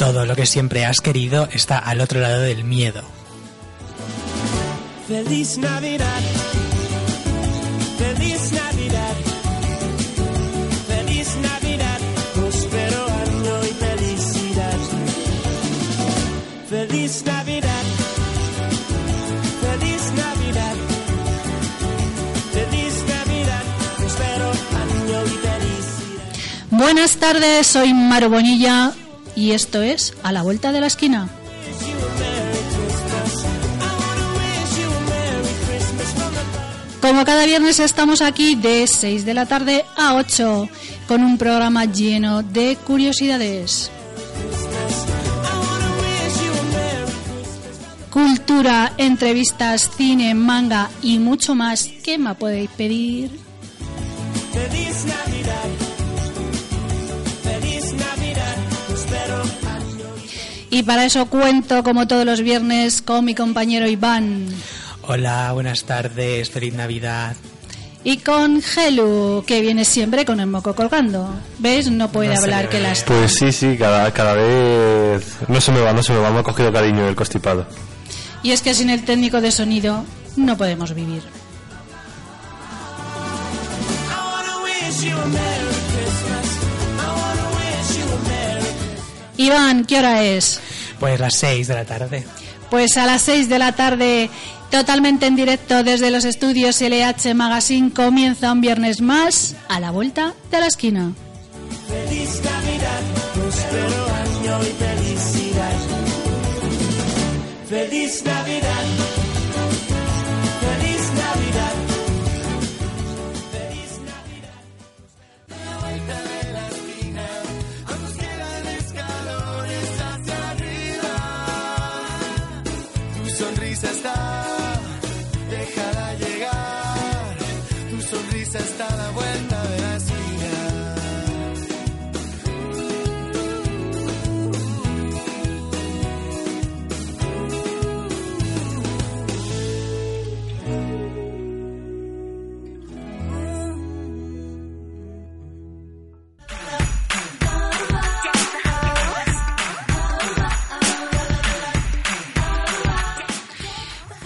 Todo lo que siempre has querido está al otro lado del miedo. Feliz Navidad. Feliz Navidad. Feliz Navidad. Prospero año y felicidad. Feliz Navidad. Feliz Navidad. Feliz Navidad. Prospero año y felicidad. Buenas tardes, soy Maro Bonilla y esto es A la Vuelta de la Esquina. Como cada viernes estamos aquí de 6 de la tarde a 8 con un programa lleno de curiosidades, cultura, entrevistas, cine, manga y mucho más. ¿Qué me podéis pedir? Y para eso cuento como todos los viernes con mi compañero Iván Hola, buenas tardes, feliz Navidad. y con Helu, que viene siempre con el moco colgando. ¿Ves? No puede No hablar que las... Pues sí, sí, cada, cada vez... No se me va, no se me va, me ha cogido cariño el constipado. Y es que sin el técnico de sonido no podemos vivir. I wanna wish you a Iván, ¿qué hora es? Pues las 6 de la tarde. Pues a las 6 de la tarde, totalmente en directo desde los estudios LH Magazine, comienza un viernes más a la vuelta de la esquina. Feliz Navidad. Prospero año y felicidad. Feliz Navidad. Está la vuelta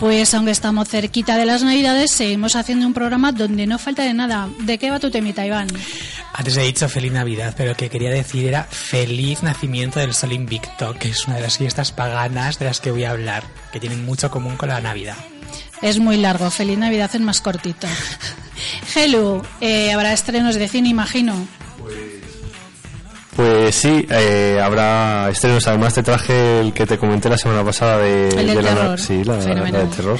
Pues aunque estamos cerquita de las navidades, seguimos haciendo un programa donde no falta de nada. ¿De qué va tu temita, Iván? Antes he dicho feliz Navidad, pero lo que quería decir era feliz nacimiento del Sol Invicto, que es una de las fiestas paganas de las que voy a hablar, que tienen mucho común con la Navidad. Es muy largo, feliz Navidad es más cortito. Helu, eh, habrá estrenos de cine, imagino. Pues sí, eh, habrá estrenos. Además te traje el que te comenté la semana pasada de, El del de la, terror. Sí, la, de terror.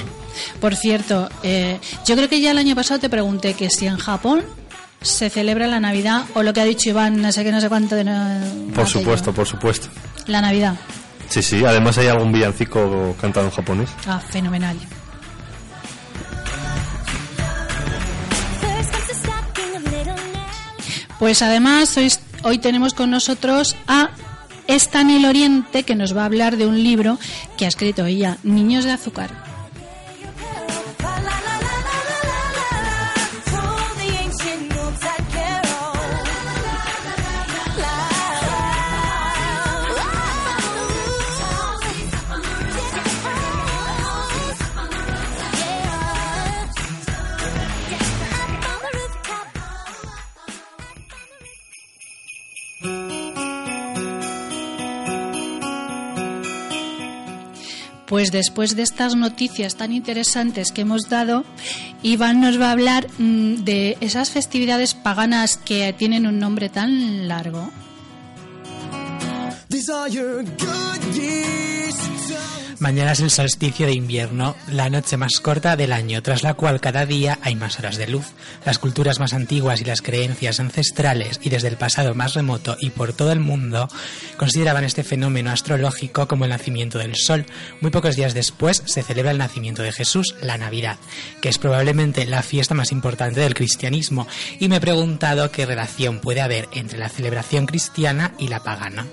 Por cierto, eh, yo creo que ya el año pasado te pregunté que si en Japón se celebra la Navidad o lo que ha dicho Iván, no sé qué, no sé cuánto de Por supuesto, por supuesto. La Navidad. Sí, sí, además hay algún villancico cantado en japonés. Ah, fenomenal. Pues además hoy, hoy tenemos con nosotros a Estanil Oriente que nos va a hablar de un libro que ha escrito ella, Niños de Azúcar. Pues después de estas noticias tan interesantes que hemos dado, Iván nos va a hablar mm, de esas festividades paganas que tienen un nombre tan largo. Mañana es el solsticio de invierno, la noche más corta del año, tras la cual cada día hay más horas de luz. Las culturas más antiguas y las creencias ancestrales, y desde el pasado más remoto y por todo el mundo, consideraban este fenómeno astrológico como el nacimiento del sol. Muy pocos días después se celebra el nacimiento de Jesús, la Navidad, que es probablemente la fiesta más importante del cristianismo, y me he preguntado qué relación puede haber entre la celebración cristiana y la pagana.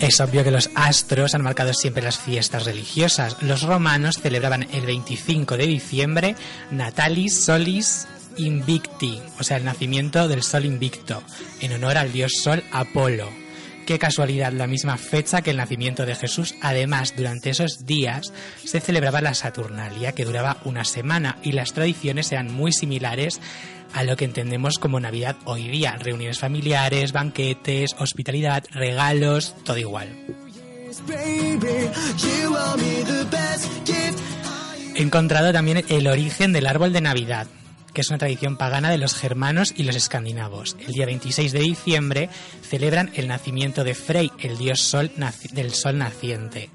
Es obvio que los astros han marcado siempre las fiestas religiosas. Los romanos celebraban el 25 de diciembre Natalis, Solis Invicti, o sea, el nacimiento del sol invicto, en honor al dios sol Apolo. Qué casualidad, la misma fecha que el nacimiento de Jesús. Además, durante esos días se celebraba la Saturnalia, que duraba una semana, y las tradiciones eran muy similares a lo que entendemos como Navidad hoy día. Reuniones familiares, banquetes, hospitalidad, regalos, todo igual. He encontrado también el origen del árbol de Navidad, que es una tradición pagana de los germanos y los escandinavos. El día 26 de diciembre celebran el nacimiento de Frey, el dios sol del sol naciente.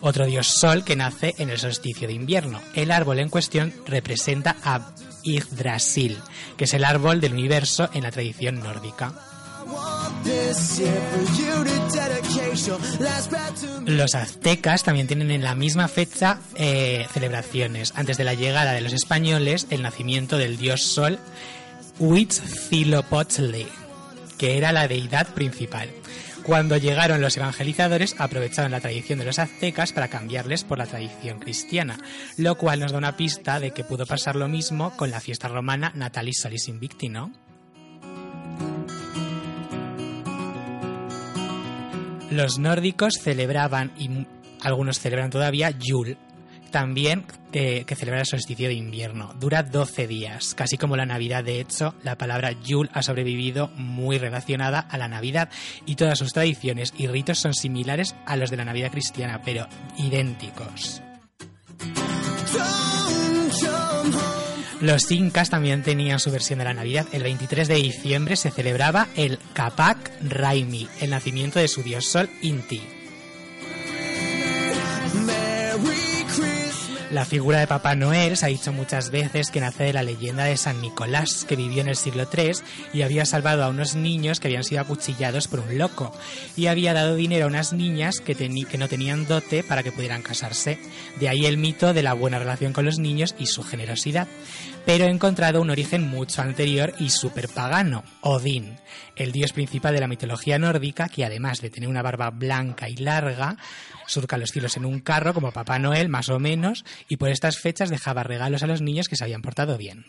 Otro dios sol que nace en el solsticio de invierno. El árbol en cuestión representa a Yggdrasil, que es el árbol del universo en la tradición nórdica. Los aztecas también tienen en la misma fecha eh, celebraciones. Antes de la llegada de los españoles, el nacimiento del dios sol Huitzilopochtli, que era la deidad principal. Cuando llegaron los evangelizadores, aprovecharon la tradición de los aztecas para cambiarles por la tradición cristiana, lo cual nos da una pista de que pudo pasar lo mismo con la fiesta romana Natalis Solis Invicti, ¿no? Los nórdicos celebraban, y algunos celebran todavía, Yule, también eh, que celebra el solsticio de invierno. Dura 12 días, casi como la Navidad. De hecho, la palabra Yule ha sobrevivido muy relacionada a la Navidad y todas sus tradiciones y ritos son similares a los de la Navidad cristiana, pero idénticos. Los incas también tenían su versión de la Navidad. El 23 de diciembre se celebraba el Capac Raimi, el nacimiento de su dios sol Inti. La figura de Papá Noel se ha dicho muchas veces que nace de la leyenda de San Nicolás, que vivió en el siglo III y había salvado a unos niños que habían sido acuchillados por un loco y había dado dinero a unas niñas que, que no tenían dote para que pudieran casarse. De ahí el mito de la buena relación con los niños y su generosidad. Pero he encontrado un origen mucho anterior y súper pagano, Odín, el dios principal de la mitología nórdica que además de tener una barba blanca y larga, surca los cielos en un carro como Papá Noel, más o menos, y por estas fechas dejaba regalos a los niños que se habían portado bien.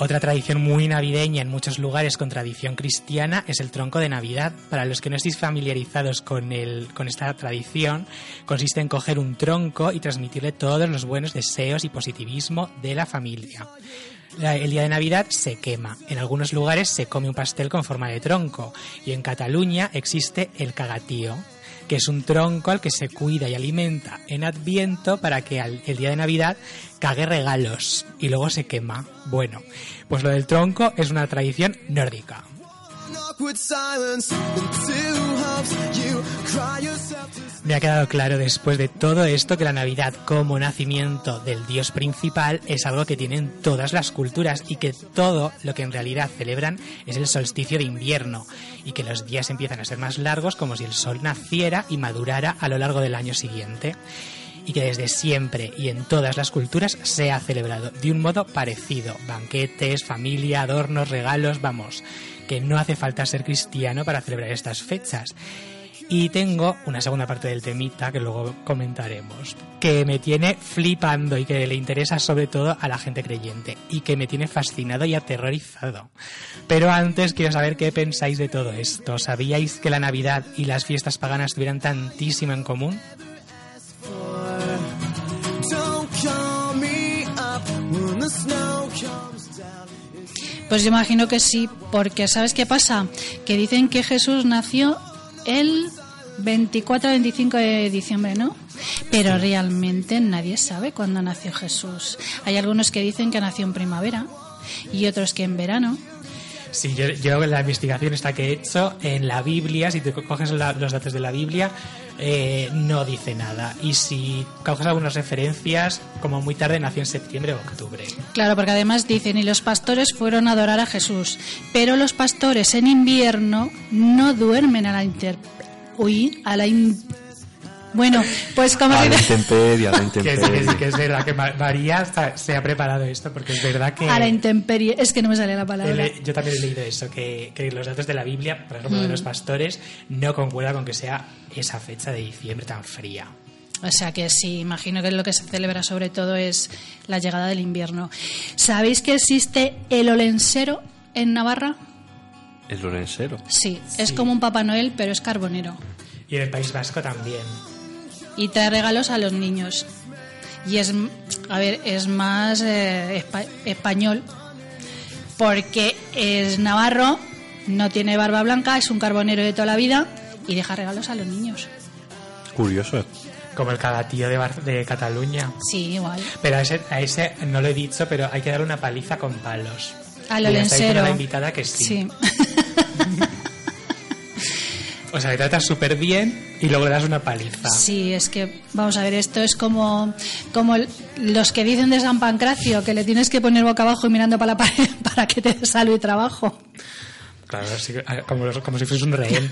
Otra tradición muy navideña en muchos lugares con tradición cristiana es el tronco de Navidad. Para los que no estéis familiarizados con, el, con esta tradición, consiste en coger un tronco y transmitirle todos los buenos deseos y positivismo de la familia. El día de Navidad se quema. En algunos lugares se come un pastel con forma de tronco. Y en Cataluña existe el cagatío, que es un tronco al que se cuida y alimenta en Adviento para que al- el día de Navidad cague regalos y luego se quema. Bueno, pues lo del tronco es una tradición nórdica. Me ha quedado claro después de todo esto que la Navidad como nacimiento del dios principal es algo que tienen todas las culturas y que todo lo que en realidad celebran es el solsticio de invierno y que los días empiezan a ser más largos como si el sol naciera y madurara a lo largo del año siguiente y que desde siempre y en todas las culturas se ha celebrado de un modo parecido. Banquetes, familia, adornos, regalos, vamos, que no hace falta ser cristiano para celebrar estas fechas. Y tengo una segunda parte del temita que luego comentaremos, que me tiene flipando y que le interesa sobre todo a la gente creyente y que me tiene fascinado y aterrorizado. Pero antes quiero saber qué pensáis de todo esto. ¿Sabíais que la Navidad y las fiestas paganas tuvieran tantísimo en común? Pues yo imagino que sí, porque ¿sabes qué pasa? Que dicen que Jesús nació el 24-25 de diciembre, ¿no? Pero realmente nadie sabe cuándo nació Jesús. Hay algunos que dicen que nació en primavera y otros que en verano. Sí, yo, yo la investigación esta que he hecho en la Biblia, si te co- coges la- los datos de la Biblia, eh, no dice nada. Y si coges algunas referencias, como muy tarde nació en septiembre o octubre. Claro, porque además dicen, y los pastores fueron a adorar a Jesús, pero los pastores en invierno no duermen a la inter... A la... Bueno, pues como... A la intemperie, a la Que sí, que intemperie. que es verdad que Ma- María está- se ha preparado esto, porque es verdad que... A la intemperie, es que no me sale la palabra. le- yo también he leído eso, que, que los datos de la Biblia, por ejemplo, de los pastores, no concuerdan con que sea esa fecha de diciembre tan fría. O sea que sí, imagino que lo que se celebra sobre todo es la llegada del invierno. ¿Sabéis que existe el olensero en Navarra? El Lorenzero. Sí, es como un Papá Noel, pero es carbonero. Y en el País Vasco también. Y trae regalos a los niños. Y es, a ver, es más eh, espa- español, porque es navarro, no tiene barba blanca, es un carbonero de toda la vida y deja regalos a los niños. Curioso. Como el cagatío de, Bar- de Cataluña. Sí, igual. Pero a ese, a ese no lo he dicho, pero hay que darle una paliza con palos. Y está diciendo olensero. la invitada que sí. Sí. O sea, le tratas súper bien y luego le das una paliza. Sí, es que, vamos a ver, esto es como, como el- los que dicen de San Pancracio, que le tienes que poner boca abajo y mirando para la pared para que te dé salud y trabajo. Claro, como, como si fuese un rehén.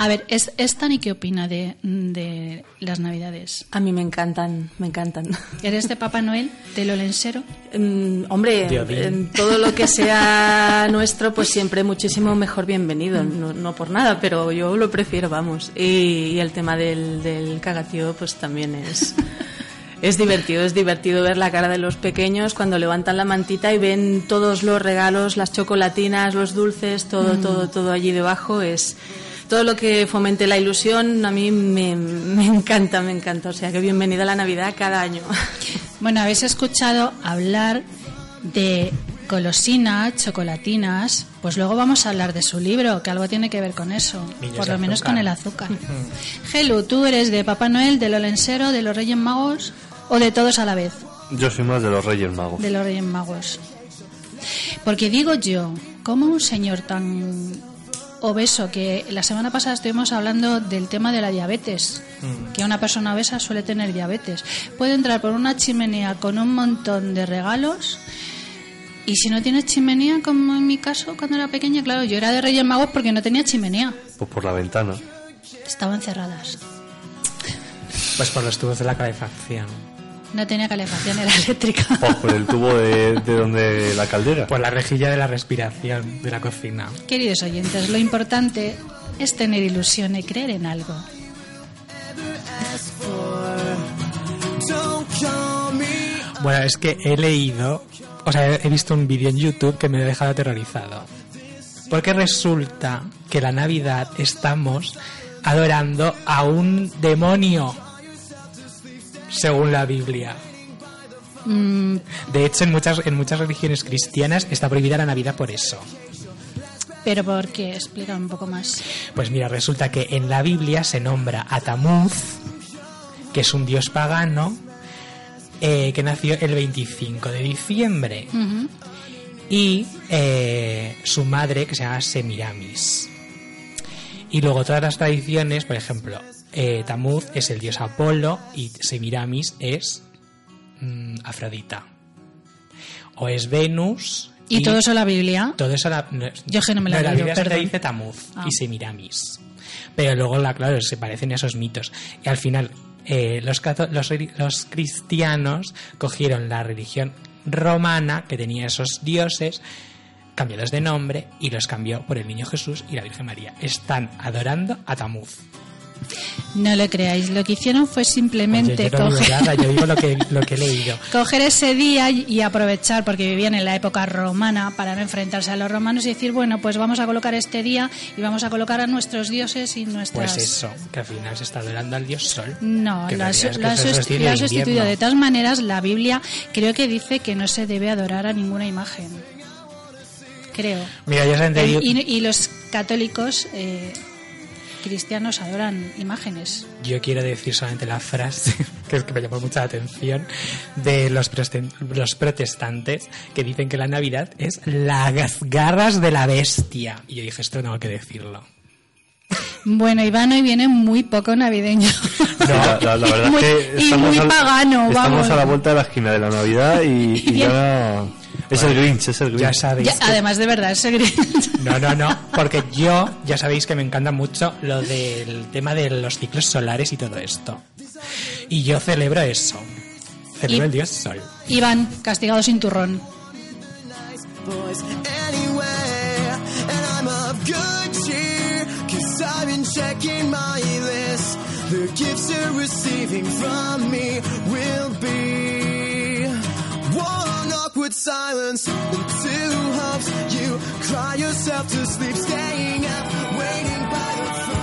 A ver, ¿es, ¿Estani qué opina de, de las Navidades? A mí me encantan, me encantan. ¿Eres de Papá Noel, del Olensero? Mm, hombre, De en todo lo que sea nuestro, pues siempre muchísimo mejor bienvenido. No, no por nada, pero yo lo prefiero, vamos. Y, y el tema del, del cagatío, pues también es. Es divertido, es divertido ver la cara de los pequeños cuando levantan la mantita y ven todos los regalos, las chocolatinas, los dulces, todo, todo, todo allí debajo. Es todo lo que fomente la ilusión. A mí me, me encanta, me encanta. O sea que bienvenida a la Navidad cada año. Bueno, habéis escuchado hablar de golosinas, chocolatinas, pues luego vamos a hablar de su libro, que algo tiene que ver con eso, Niños por lo menos azúcar. con el azúcar. Gelu, ¿tú eres de Papá Noel, del Olensero, de los Reyes Magos o de todos a la vez? Yo soy más de los Reyes Magos. De los Reyes Magos. Porque digo yo, ¿cómo un señor tan obeso, que la semana pasada estuvimos hablando del tema de la diabetes, que una persona obesa suele tener diabetes, puede entrar por una chimenea con un montón de regalos y si no tienes chimenea, como en mi caso cuando era pequeña, claro, yo era de Reyes Magos porque no tenía chimenea, Pues por la ventana. estaban cerradas, Pues por los tubos de la calefacción. No tenía calefacción, era eléctrica. O por el tubo de, de donde la caldera. Por la rejilla de la respiración de la cocina. Queridos oyentes, lo importante es tener ilusión y creer en algo. Bueno, es que he leído, o sea, he visto un vídeo en YouTube que me ha dejado aterrorizado. Porque resulta que la Navidad estamos adorando a un demonio, según la Biblia. Mm, De hecho, en muchas, en muchas religiones cristianas está prohibida la Navidad por eso. pero ¿por qué? Explica un poco más. Pues mira, resulta que en la Biblia se nombra a Tamuz, que es un dios pagano, eh, que nació el 25 de diciembre. Y eh, su madre que se llama Semiramis. Y luego todas las tradiciones, por ejemplo, eh, Tamuz es el dios Apolo y Semiramis es mm, Afrodita. O es Venus. ¿Y todo eso la Biblia? Todo eso la, no, Yo que no me la en la Biblia perdón. dice Tamuz Ah. y Semiramis. Pero luego, la, claro, se parecen a esos mitos. Y al final, eh, los cristianos cogieron la religión romana, que tenía esos dioses, cambiados de nombre, y los cambió por el niño Jesús y la Virgen María. Están adorando a Tamuz. No le creáis. Lo que hicieron fue simplemente Oye, yo no digo coger, nada, yo digo lo que, lo que he leído. coger ese día y aprovechar, porque vivían en la época romana, para no enfrentarse a los romanos y decir, bueno, pues vamos a colocar este día y vamos a colocar a nuestros dioses y nuestras... Pues eso, que al final se está adorando al dios Sol. No, lo ha, lo lo sustituido. De todas maneras, la Biblia creo que dice que no se debe adorar a ninguna imagen. Creo. Mira, ya se. Y, y los católicos eh, cristianos adoran imágenes. Yo quiero decir solamente la frase, que es que me llamó mucha atención, de los, los protestantes que dicen que la Navidad es las garras de la bestia. Y yo dije, esto tengo que decirlo. Bueno, Iván hoy viene muy poco navideño. La, la- la verdad Muy- es que y estamos, muy al- pagano, estamos vamos. a la vuelta de la esquina de la Navidad y, y ya... Es el Grinch, es el Grinch. Ya sabéis. Ya, que- además, de verdad, ese gris- No, no, no, porque yo ya sabéis que me encanta mucho lo del tema de los ciclos solares y todo esto. Y yo celebro eso. Celebro Y- el dios sol. Iván, castigado sin turrón. boys anyway. And I'm of good cheer, cause I've been checking my list. The gifts you're receiving from me will be awkward silence and two hopes. You cry yourself to sleep, staying up, waiting by the phone.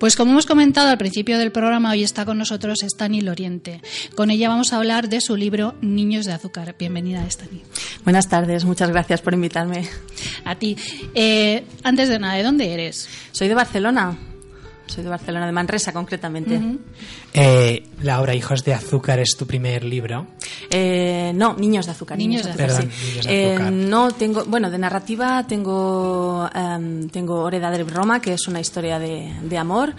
Pues como hemos comentado al principio del programa, hoy está con nosotros Estani Loriente. Con ella vamos a hablar de su libro Niños de Azúcar. Bienvenida, Estani. Buenas tardes, muchas gracias por invitarme. A ti. Eh, antes de nada, ¿de dónde eres? Soy de Barcelona, soy de Barcelona, de Manresa concretamente. Eh, la obra Hijos de Azúcar es tu primer libro. Eh, no, Niños de Azúcar. Niños de Azúcar, sí. Perdón, Niños de Eh, Azúcar. no tengo, bueno, de narrativa tengo, em, tengo Oreda de Roma, que es una historia de, de amor,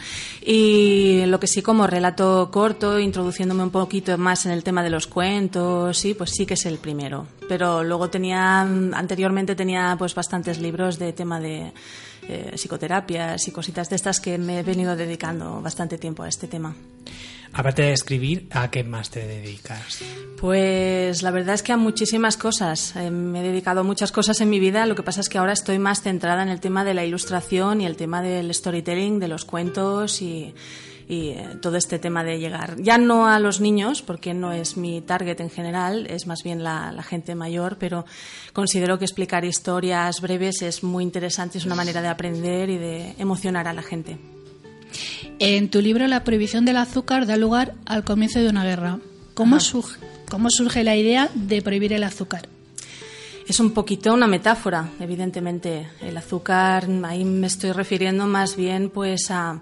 y lo que sí como relato corto, introduciéndome un poquito más en el tema de los cuentos, sí, pues sí que es el primero. Pero luego tenía, anteriormente tenía pues bastantes libros de tema de eh, psicoterapias y cositas de estas que me he venido dedicando bastante tiempo a este tema. Aparte de escribir, ¿a qué más te dedicas? Pues la verdad es que a muchísimas cosas. Eh, me he dedicado a muchas cosas en mi vida. Lo que pasa es que ahora estoy más centrada en el tema de la ilustración y el tema del storytelling, de los cuentos y, y, eh, todo este tema de llegar. Ya no a los niños, porque no es mi target en general, es más bien la, la gente mayor, pero considero que explicar historias breves es muy interesante, es una manera de aprender y de emocionar a la gente. En tu libro La prohibición del azúcar da lugar al comienzo de una guerra. ¿Cómo, surge, cómo surge la idea de prohibir el azúcar? Es un poquito una metáfora, evidentemente. El azúcar, ahí me estoy refiriendo más bien pues a, a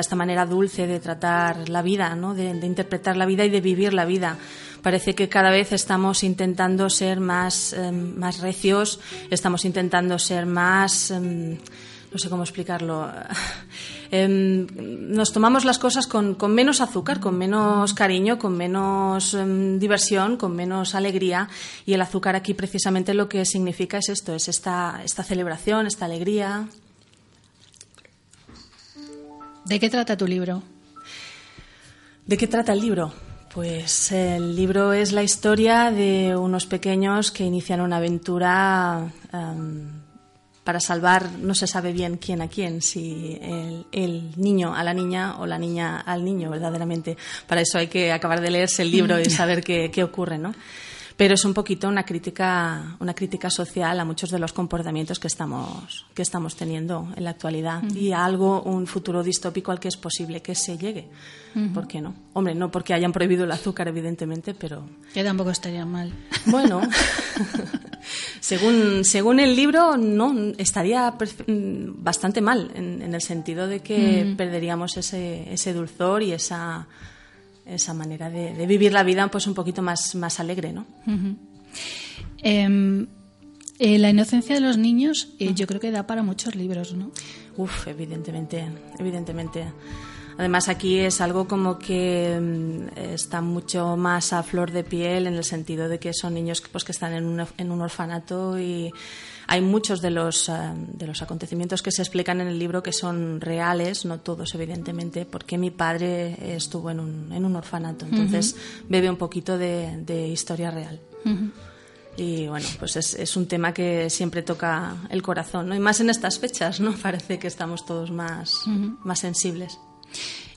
esta manera dulce de tratar la vida, ¿no? de, de interpretar la vida y de vivir la vida. Parece que cada vez estamos intentando ser más, eh, más recios, estamos intentando ser más... eh, no sé cómo explicarlo. Em, nos tomamos las cosas con, con menos azúcar, con menos cariño, con menos em, diversión, con menos alegría. Y el azúcar aquí precisamente lo que significa es esto, es esta, esta celebración, esta alegría. ¿De qué trata tu libro? ¿De qué trata el libro? Pues el libro es la historia de unos pequeños que inician una aventura em, para salvar, no se sabe bien quién a quién, si el, el niño a la niña o la niña al niño, verdaderamente. Para eso hay que acabar de leerse el libro y saber qué, qué ocurre, ¿no? Pero es un poquito una crítica, una crítica social a muchos de los comportamientos que estamos, que estamos teniendo en la actualidad y a algo, un futuro distópico al que es posible que se llegue. ¿Por qué no? Hombre, no porque hayan prohibido el azúcar, evidentemente, pero Que tampoco estaría mal. bueno, según, según el libro, no estaría bastante mal, en, en el sentido de que perderíamos ese, ese dulzor y esa, esa manera de, de vivir la vida pues un poquito más, más alegre, ¿no? Eh, la inocencia de los niños, eh, yo creo que da para muchos libros, ¿no? Uf, evidentemente, evidentemente. Además aquí es algo como que mm, está mucho más a flor de piel en el sentido de que son niños pues, que están en un, en un orfanato y hay muchos de los, eh, de los acontecimientos que se explican en el libro que son reales, no todos evidentemente, porque mi padre estuvo en un, en un orfanato, entonces bebe un poquito de, de historia real. Y bueno, pues es, es un tema que siempre toca el corazón, ¿no? Y más en estas fechas, ¿no? Parece que estamos todos más, más sensibles.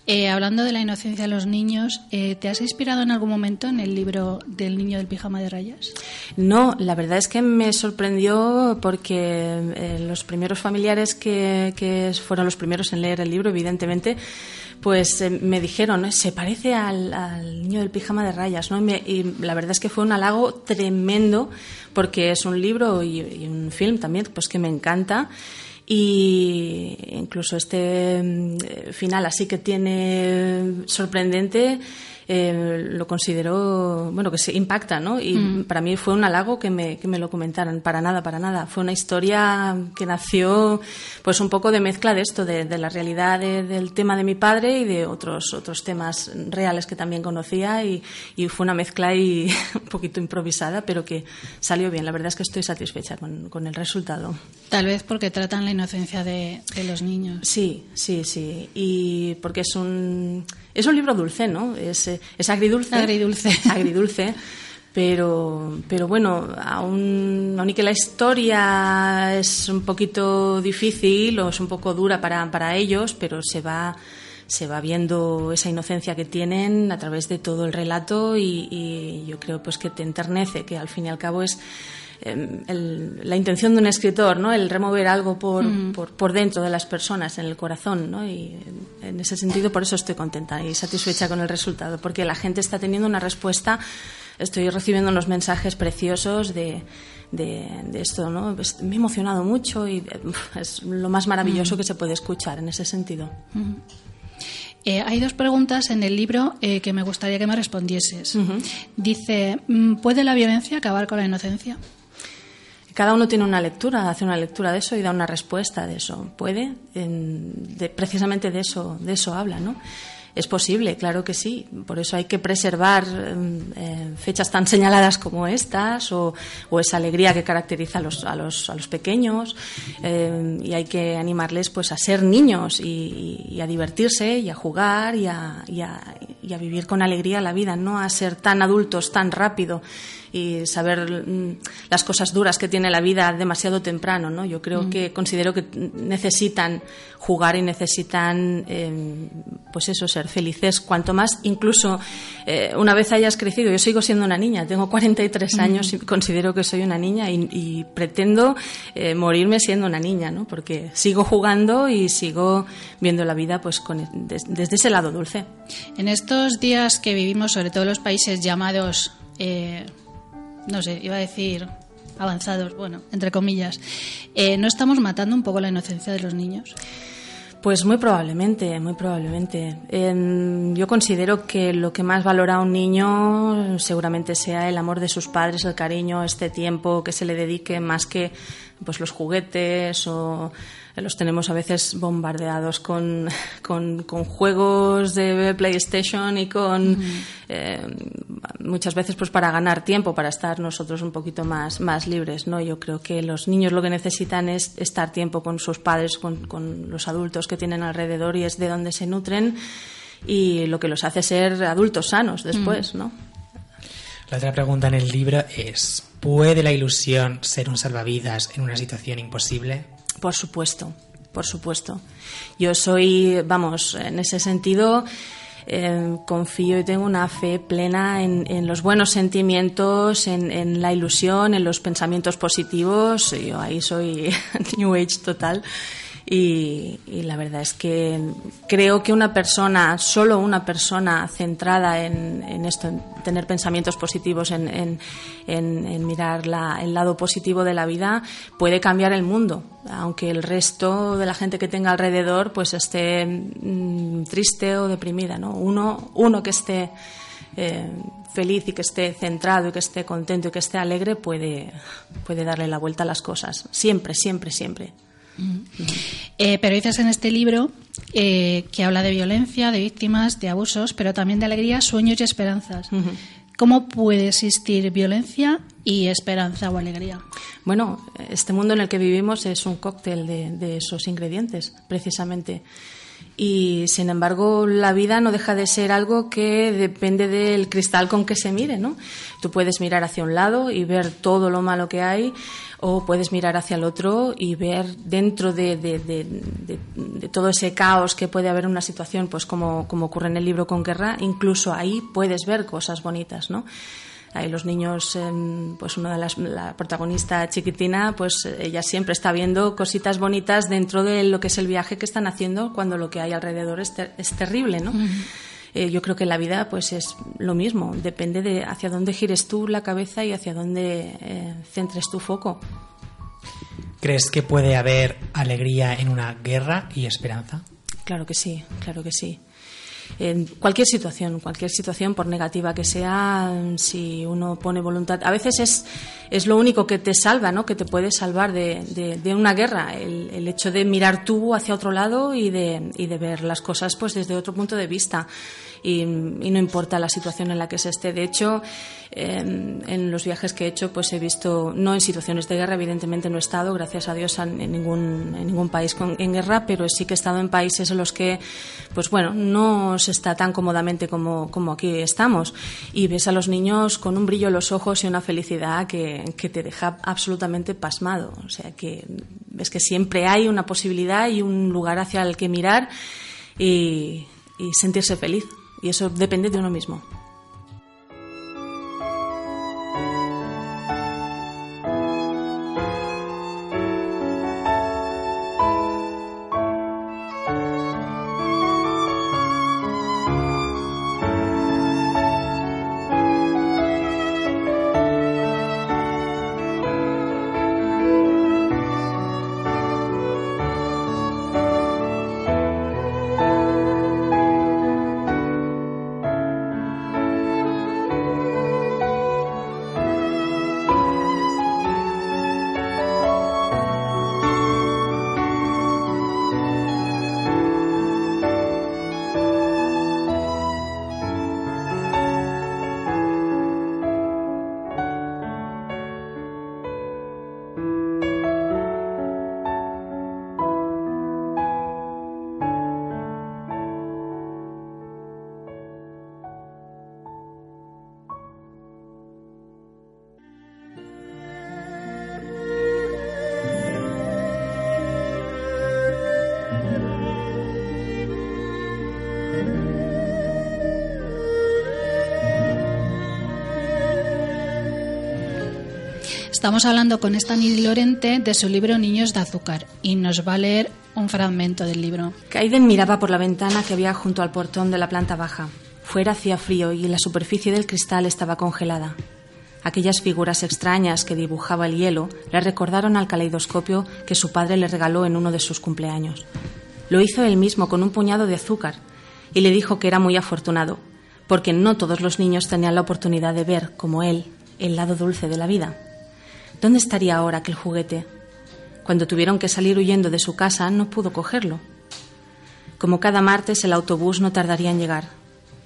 Eh, hablando de la inocencia de los niños, eh, ¿te has inspirado en algún momento en el libro del niño del pijama de rayas? No, la verdad es que me sorprendió porque eh, los primeros familiares que, que fueron los primeros en leer el libro, evidentemente, pues eh, me dijeron, "Eh, se parece al, al niño del pijama de rayas, ¿no? Y, me- y la verdad es que fue un halago tremendo porque es un libro y, y un film también, pues que me encanta. Y incluso este mm, eh, final así que tiene sorprendente eh, lo considero, bueno, que se impacta, ¿no? Y para mí fue un halago que me, que me lo comentaran. Para nada, para nada. Fue una historia que nació, pues un poco de mezcla de esto, de, de la realidad de- del tema de mi padre y de otros, otros temas reales que también conocía. Y, y fue una mezcla y un poquito improvisada, pero que salió bien. La verdad es que estoy satisfecha con, con el resultado. Tal vez porque tratan la inocencia de, de los niños. Sí, sí, sí. Y porque es un, es un libro dulce, ¿no? Es, eh, es agridulce. Agridulce. Agridulce. Pero, pero bueno, aún, aun y que la historia es un poquito difícil o es un poco dura para, para ellos, pero se va, se va viendo esa inocencia que tienen a través de todo el relato y, y yo creo pues que te enternece, que al fin y al cabo es el- la intención de un escritor, ¿no? El remover algo por, por, por dentro de las personas, en el corazón, ¿no? Y en, ese sentido por eso estoy contenta y satisfecha con el resultado, porque la gente está teniendo una respuesta, estoy recibiendo unos mensajes preciosos de, de, de esto, ¿no? Me he emocionado mucho y eh, es lo más maravilloso que se puede escuchar en ese sentido. Eh, hay dos preguntas en el libro eh, que me gustaría que me respondieses. Dice, mm, ¿puede la violencia acabar con la inocencia? Cada uno tiene una lectura, hace una lectura de eso y da una respuesta de eso. Puede, En- de- precisamente de eso, de eso habla, ¿no? Es posible, claro que sí. Por eso hay que preservar mm, eh, fechas tan señaladas como estas o, o esa alegría que caracteriza a los, a los, a los pequeños eh, y hay que animarles pues a ser niños y a divertirse y a jugar y a, y a- y a vivir con alegría la vida, no a ser tan adultos tan rápido y saber mm, las cosas duras que tiene la vida demasiado temprano, ¿no? Yo creo que considero que necesitan jugar y necesitan, eh, pues eso, ser felices. Cuanto más, incluso eh, una vez hayas crecido, yo sigo siendo una niña, tengo 43 años y considero que soy una niña y, y pretendo eh, morirme siendo una niña, ¿no? Porque sigo jugando y sigo viendo la vida, pues, con, des- desde ese lado dulce. En estos días que vivimos, sobre todo en los países llamados, eh, no sé, iba a decir avanzados, bueno, entre comillas, eh, ¿no estamos matando un poco la inocencia de los niños? Pues muy probablemente, muy probablemente. Em, yo considero que lo que más valora a un niño seguramente sea el amor de sus padres, el cariño, este tiempo que se le dedique más que pues los juguetes o los tenemos a veces bombardeados con, con, con juegos de PlayStation y con eh, muchas veces pues para ganar tiempo, para estar nosotros un poquito más, más libres, ¿no? Yo creo que los niños lo que necesitan es estar tiempo con sus padres, con, con los adultos que tienen alrededor y es de donde se nutren y lo que los hace ser adultos sanos después, ¿no? La otra pregunta en el libro es, ¿puede la ilusión ser un salvavidas en una situación imposible? Por supuesto, por supuesto. Yo soy, vamos, en ese sentido, eh, confío y tengo una fe plena en, los buenos sentimientos, en, en la ilusión, en los pensamientos positivos. Yo ahí soy New Age total. Y, y la verdad es que creo que una persona, solo una persona centrada en, en esto, en tener pensamientos positivos, en, en- en- mirar el lado positivo de la vida, puede cambiar el mundo. Aunque el resto de la gente que tenga alrededor pues esté mm, triste o deprimida. ¿no? Uno, uno que esté eh, feliz y que esté centrado y que esté contento y que esté alegre puede, puede darle la vuelta a las cosas. Siempre, siempre, siempre. Eh, pero dices en este libro eh, que habla de violencia, de víctimas, de abusos, pero también de alegría, sueños y esperanzas. ¿Cómo puede existir violencia y esperanza o alegría? Bueno, este mundo en el que vivimos es un cóctel de, de esos ingredientes, precisamente. Y sin embargo, la vida no deja de ser algo que depende del cristal con que se mire, ¿no? Tú puedes mirar hacia un lado y ver todo lo malo que hay, o puedes mirar hacia el otro y ver dentro de, de- de- de- todo ese caos que puede haber en una situación, pues como, como ocurre en el libro con guerra, incluso ahí puedes ver cosas bonitas, ¿no? Ahí los niños, pues una de las, la protagonista chiquitina, pues ella siempre está viendo cositas bonitas dentro de lo que es el viaje que están haciendo cuando lo que hay alrededor es, ter- es terrible, ¿no? Eh, yo creo que en la vida pues es lo mismo, depende de hacia dónde gires tú la cabeza y hacia dónde eh, centres tu foco. ¿Crees que puede haber alegría en una guerra y esperanza? Claro que sí, claro que sí. En cualquier situación, cualquier situación, por negativa que sea, si uno pone voluntad, a veces es, es lo único que te salva, ¿no? que te puede salvar de, una guerra, el, hecho de mirar tú hacia otro lado y de, y de ver las cosas pues desde otro punto de vista. Y, no importa la situación en la que se esté. De hecho, en, los viajes que he hecho, pues he visto, no en situaciones de guerra, evidentemente no he estado, gracias a Dios, en en ningún, en ningún país con- en guerra, pero sí que he estado en países en los que, pues bueno, no se está tan cómodamente como, como aquí estamos. Y ves a los niños con un brillo en los ojos y una felicidad que, que te deja absolutamente pasmado. O sea, que ves que siempre hay una posibilidad y un lugar hacia el que mirar y sentirse feliz. Y eso depende de uno mismo. Estamos hablando con Estani Lorente de su libro Niños de Azúcar y nos va a leer un fragmento del libro. Kaiden miraba por la ventana que había junto al portón de la planta baja. Fuera hacía frío y la superficie del cristal estaba congelada. Aquellas figuras extrañas que dibujaba el hielo le recordaron al caleidoscopio que su padre le regaló en uno de sus cumpleaños. Lo hizo él mismo con un puñado de azúcar y le dijo que era muy afortunado, porque no todos los niños tenían la oportunidad de ver, como él, el lado dulce de la vida. ¿Dónde estaría ahora aquel juguete? Cuando tuvieron que salir huyendo de su casa no pudo cogerlo. Como cada martes el autobús no tardaría en llegar.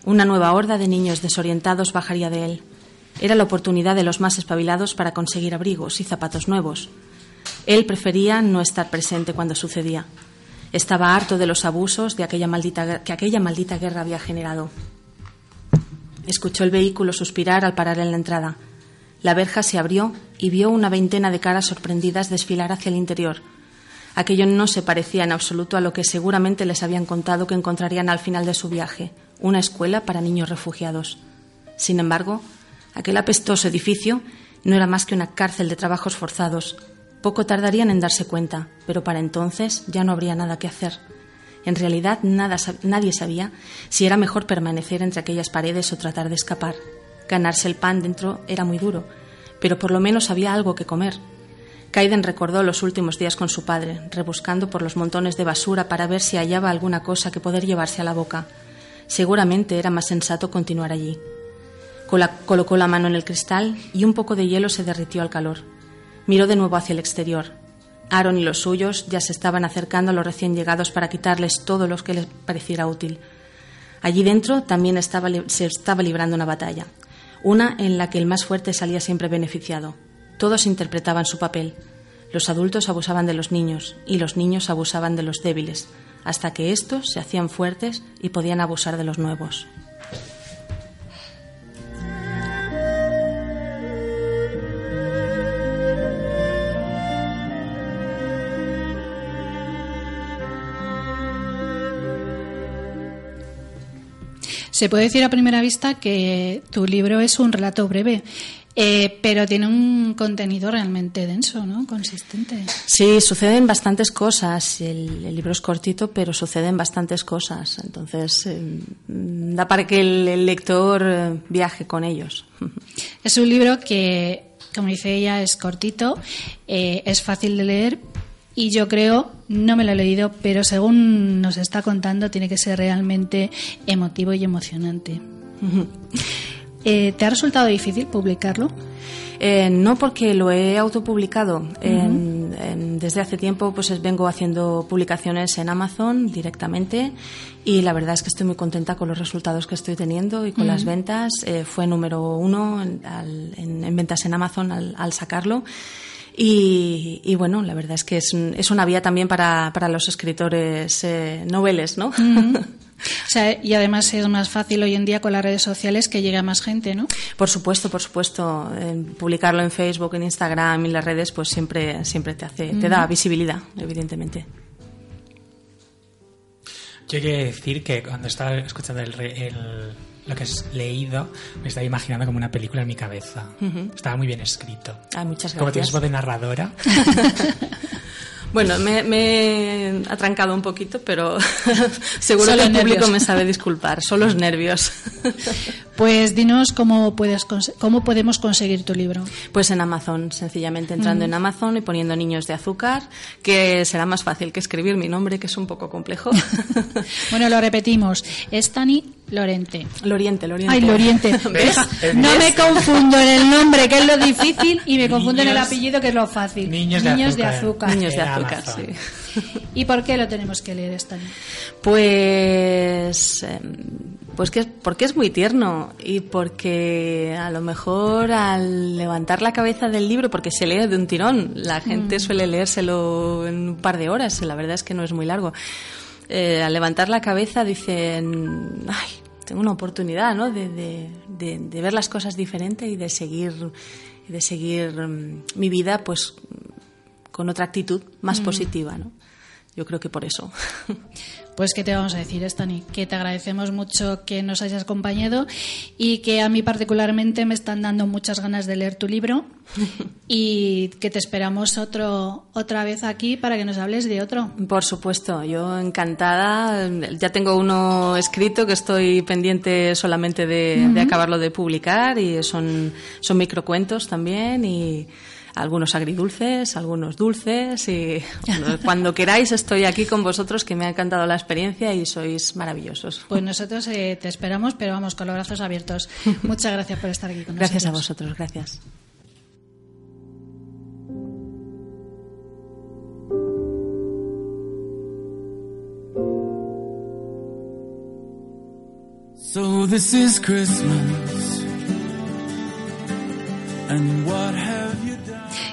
Una nueva horda de niños desorientados bajaría de él. Era la oportunidad de los más espabilados para conseguir abrigos y zapatos nuevos. Él prefería no estar presente cuando sucedía. Estaba harto de los abusos de aquella maldita, que aquella maldita guerra había generado. Escuchó el vehículo suspirar al parar en la entrada. La verja se abrió y vio una veintena de caras sorprendidas desfilar hacia el interior. Aquello no se parecía en absoluto a lo que seguramente les habían contado que encontrarían al final de su viaje. una escuela para niños refugiados. Sin embargo, aquel apestoso edificio no era más que una cárcel de trabajos forzados. Poco tardarían en darse cuenta, pero para entonces ya no habría nada que hacer. En realidad nada nadie sabía si era mejor permanecer entre aquellas paredes o tratar de escapar. Ganarse el pan dentro era muy duro, pero por lo menos había algo que comer. Kaiden recordó los últimos días con su padre, rebuscando por los montones de basura para ver si hallaba alguna cosa que poder llevarse a la boca. Seguramente era más sensato continuar allí. Colocó la mano en el cristal y un poco de hielo se derritió al calor. Miró de nuevo hacia el exterior. Aaron y los suyos ya se estaban acercando a los recién llegados para quitarles todo lo que les pareciera útil. Allí dentro también se estaba librando una batalla, una en la que el más fuerte salía siempre beneficiado. Todos interpretaban su papel. Los adultos abusaban de los niños y los niños abusaban de los débiles, hasta que estos se hacían fuertes y podían abusar de los nuevos. Se puede decir a primera vista que tu libro es un relato breve, eh, pero tiene un contenido realmente denso, ¿no? Consistente. Sí, suceden bastantes cosas. El, el libro es cortito, pero suceden bastantes cosas. Entonces, eh, da para que el, el lector eh, viaje con ellos. Es un libro que, como dice ella, es cortito, eh, es fácil de leer y yo creo, no me lo he leído, pero según nos está contando, tiene que ser realmente emotivo y emocionante. Eh, ¿Te ha resultado difícil publicarlo? Eh, no porque lo he autopublicado. En- en- desde hace tiempo pues es- vengo haciendo publicaciones en Amazon directamente y la verdad es que estoy muy contenta con los resultados que estoy teniendo y con las ventas. Eh, fue número uno en, al- en- en ventas en Amazon al, al sacarlo. Y, y bueno, la verdad es que es, un- es una vía también para, para los escritores eh, noveles, ¿no? O sea, y además es más fácil hoy en día con las redes sociales que llegue a más gente, ¿no? Por supuesto, por supuesto. En publicarlo en Facebook, en Instagram y en las redes, pues siempre, siempre te hace, te da visibilidad, evidentemente. Yo quiero decir que cuando estaba escuchando el, re- el- lo que has leído, me estaba imaginando como una película en mi cabeza. Estaba muy bien escrito. Ah, muchas Como tienes voz de narradora, Bueno, me, me he atrancado un poquito, pero seguro Solo que el público nervios. me sabe disculpar. Son los nervios. Pues dinos cómo, puedes cómo podemos conseguir tu libro. Pues en Amazon, sencillamente entrando en Amazon y poniendo niños de azúcar, que será más fácil que escribir mi nombre, que es un poco complejo. Bueno, lo repetimos. Es Tani Lorente. Loriente, Loriente. Ay, Loriente. ¿Ves? No me confundo en el nombre, que es lo difícil, y me confundo en el apellido, que es lo fácil. Niños de azúcar. azúcar. Niños de azúcar, sí. ¿Y por qué lo tenemos que leer, Stani? Pues, eh, pues que, porque es muy tierno y porque a lo mejor al levantar la cabeza del libro, porque se lee de un tirón, la gente suele leérselo en un par de horas, la verdad es que no es muy largo. Eh, al levantar la cabeza dicen, ay, tengo una oportunidad, ¿no? De, de- de- de ver las cosas diferente y de seguir, de seguir mm, mi vida, pues, con otra actitud más positiva, ¿no? Yo creo que por eso. Pues qué te vamos a decir, Stani, que te agradecemos mucho que nos hayas acompañado y que a mí particularmente me están dando muchas ganas de leer tu libro y que te esperamos otro otra vez aquí para que nos hables de otro. Por supuesto, yo encantada. Ya tengo uno escrito que estoy pendiente solamente de, de acabarlo de publicar y son, son microcuentos también y algunos agridulces, algunos dulces y bueno, cuando queráis estoy aquí con vosotros que me ha encantado la experiencia y sois maravillosos. Pues nosotros eh, te esperamos, pero vamos con los brazos abiertos. Muchas gracias por estar aquí con Gracias a nosotros. vosotros, gracias. So this is Christmas.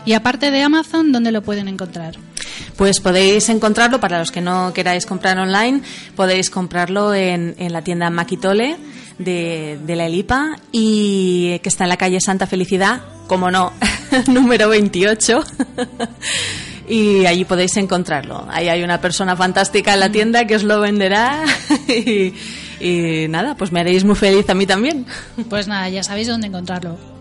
Y aparte de Amazon, ¿dónde lo pueden encontrar? Pues podéis encontrarlo, para los que no queráis comprar online, podéis comprarlo en, en la tienda Maquitole de, de la Elipa y que está en la calle Santa Felicidad, como no, número 28. y allí podéis encontrarlo. Ahí hay una persona fantástica en la tienda que os lo venderá y, Y nada, pues me haréis muy feliz a mí también. Pues nada, ya sabéis dónde encontrarlo.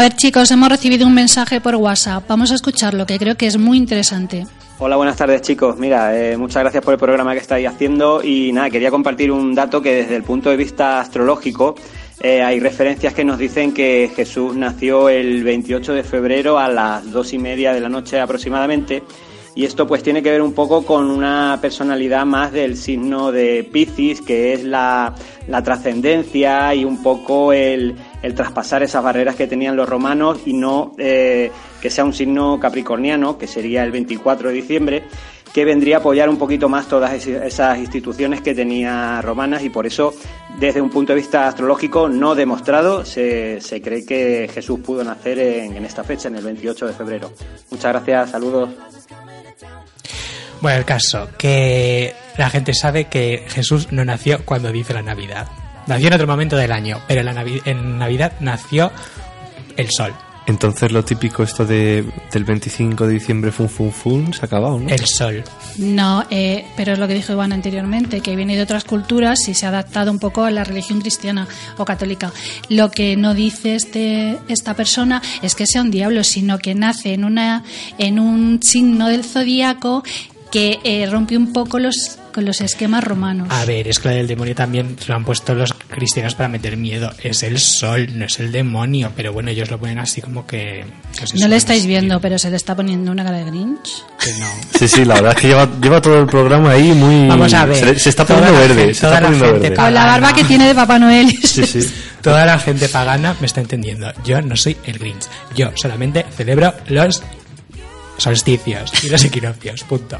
A ver, chicos, hemos recibido un mensaje por WhatsApp. Vamos a escucharlo, que creo que es muy interesante. Hola, buenas tardes chicos. Mira, eh, muchas gracias por el programa que estáis haciendo y nada, quería compartir un dato que desde el punto de vista astrológico eh, hay referencias que nos dicen que Jesús nació el 28 de febrero a las dos y media de la noche aproximadamente y esto pues tiene que ver un poco con una personalidad más del signo de Piscis, que es la, la trascendencia y un poco el, el traspasar esas barreras que tenían los romanos y no eh, que sea un signo capricorniano, que sería el 24 de diciembre, que vendría a apoyar un poquito más todas esas instituciones que tenía romanas y por eso, desde un punto de vista astrológico no demostrado, se, se cree que Jesús pudo nacer en, en esta fecha, en el 28 de febrero. Muchas gracias, saludos. Bueno, el caso, que la gente sabe que Jesús no nació cuando dice la Navidad. Nació en otro momento del año, pero en, la Navi- en Navidad nació el sol. Entonces lo típico esto de, del 25 de diciembre, fun, fun, fun, se ha acabado, ¿no? El sol. No, eh, pero es lo que dijo Iván anteriormente, que viene de otras culturas y se ha adaptado un poco a la religión cristiana o católica. Lo que no dice este, esta persona es que sea un diablo, sino que nace en, una, en un signo del zodíaco que eh, rompe un poco los, con los esquemas romanos. A ver, es que del demonio también lo han puesto los cristianos para meter miedo. Es el sol, no es el demonio. Pero bueno, ellos lo ponen así como que... que no le estáis viendo, pero se le está poniendo una cara de Grinch. que no. Sí, sí, la verdad es que lleva, lleva todo el programa ahí muy... Vamos a ver. Se, se está poniendo verde, gente- se está poniendo verde. Con la barba que tiene de Papá Noel. Sí, sí. Toda la gente pagana me está entendiendo. Yo no soy el Grinch. Yo solamente celebro los solsticios y los equinoccios. Punto.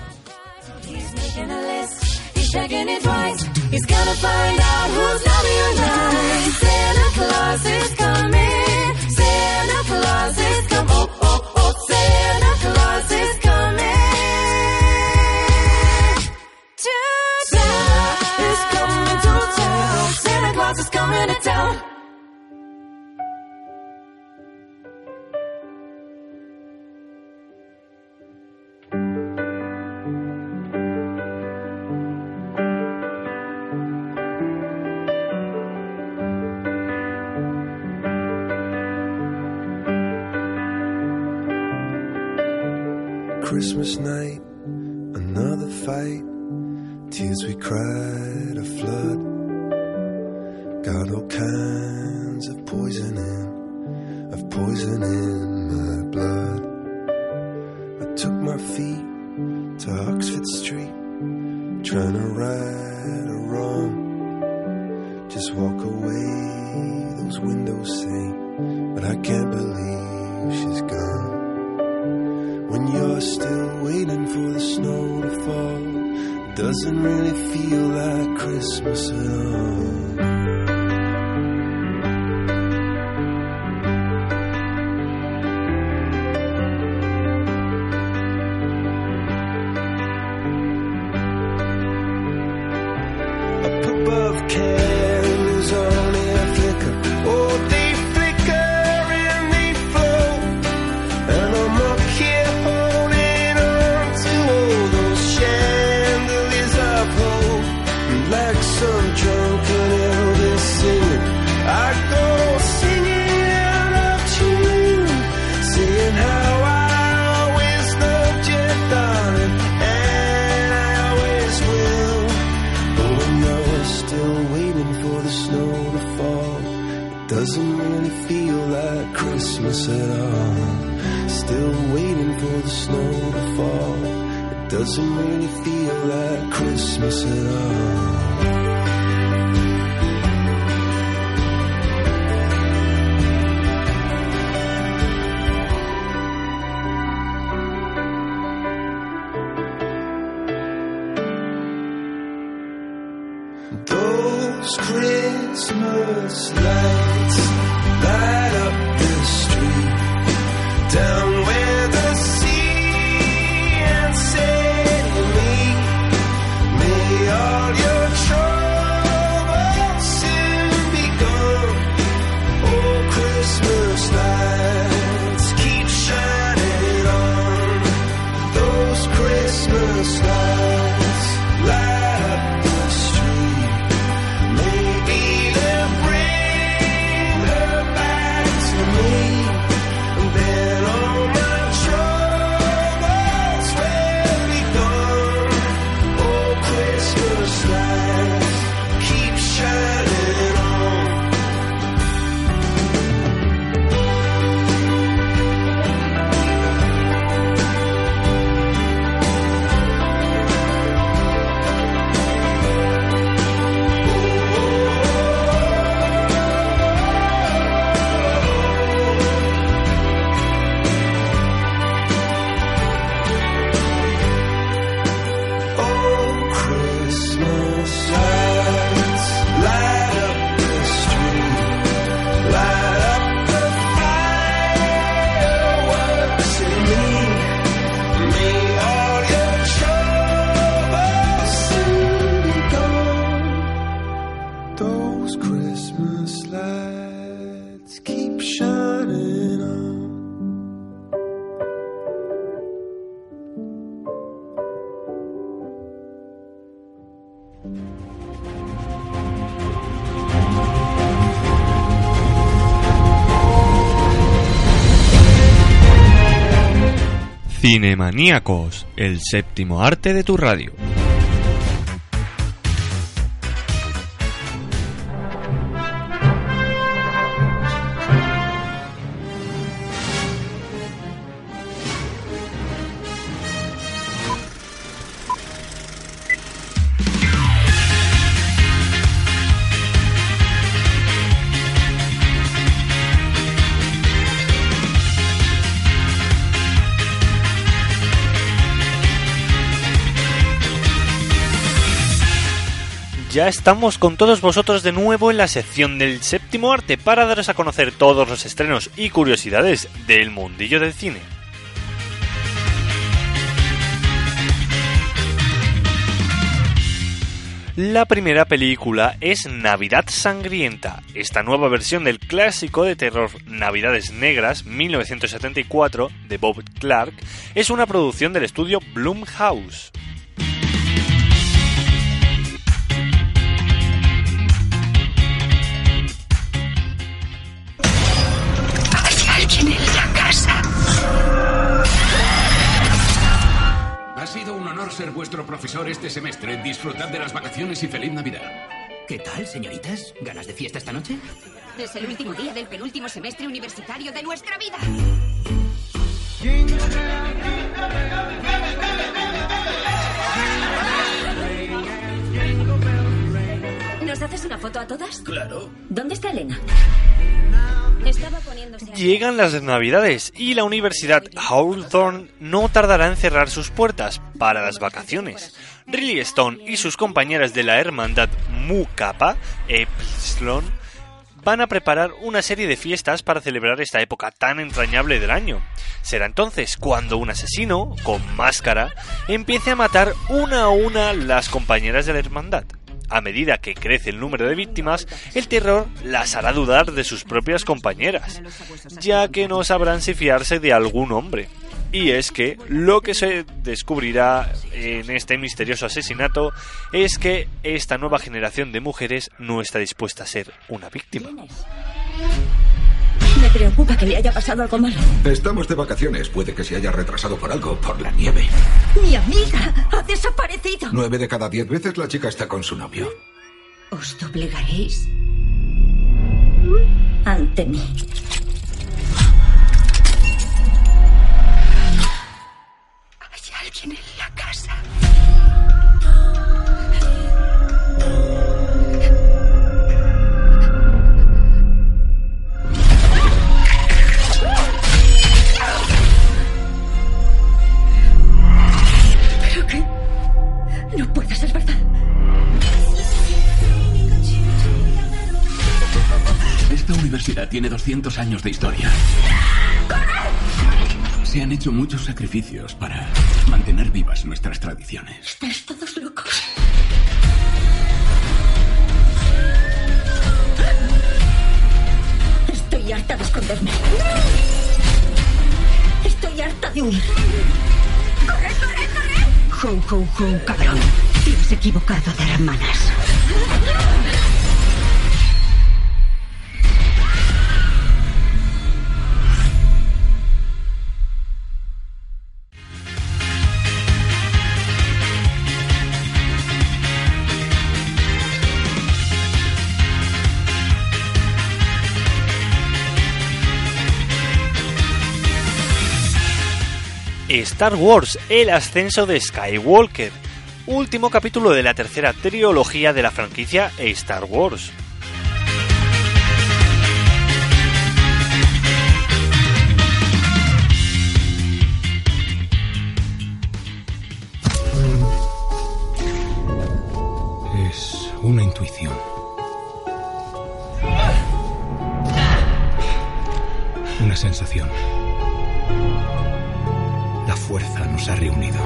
Checking it twice. He's gonna find out who's Christmas night, another fight. Tears we cried a flood. Got all kinds of poison in, of poison in my blood. I took my feet to Oxford Street, trying to right a wrong. Just walk away, doesn't really feel like Christmas at all. Cinemaníacos, el séptimo arte de tu radio. Ya estamos con todos vosotros de nuevo en la sección del séptimo arte para daros a conocer todos los estrenos y curiosidades del mundillo del cine. La primera película es Navidad Sangrienta. Esta nueva versión del clásico de terror Navidades Negras 1974 de Bob Clark es una producción del estudio Blumhouse. Vuestro profesor este semestre. Disfrutad de las vacaciones y feliz Navidad. ¿Qué tal, señoritas? ¿Ganas de fiesta esta noche? Es el último día del penúltimo semestre universitario de nuestra vida. ¿Nos haces una foto a todas? Claro. ¿Dónde está Elena? Llegan las Navidades y la Universidad Hawthorne no tardará en cerrar sus puertas para las vacaciones. Riley Stone y sus compañeras de la hermandad Mu Kappa Epsilon van a preparar una serie de fiestas para celebrar esta época tan entrañable del año. Será entonces cuando un asesino, con máscara, empiece a matar una a una las compañeras de la hermandad. A medida que crece el número de víctimas, el terror las hará dudar de sus propias compañeras, ya que no sabrán si fiarse de algún hombre. Y es que lo que se descubrirá en este misterioso asesinato es que esta nueva generación de mujeres no está dispuesta a ser una víctima. Me preocupa que le haya pasado algo malo. Estamos de vacaciones. Puede que se haya retrasado por algo, por la nieve. Mi amiga ha desaparecido. Nueve de cada diez veces la chica está con su novio. Os doblegaréis ante mí. No puede ser verdad. Esta universidad tiene 200 años de historia. ¡Corre! Se han hecho muchos sacrificios para mantener vivas nuestras tradiciones. Estáis todos locos. Estoy harta de esconderme. Estoy harta de huir. Ho, ho, ho, cabrón. Te has equivocado de hermanas. Star Wars, el ascenso de Skywalker, último capítulo de la tercera trilogía de la franquicia Star Wars. Es una intuición. Una sensación. La fuerza nos ha reunido.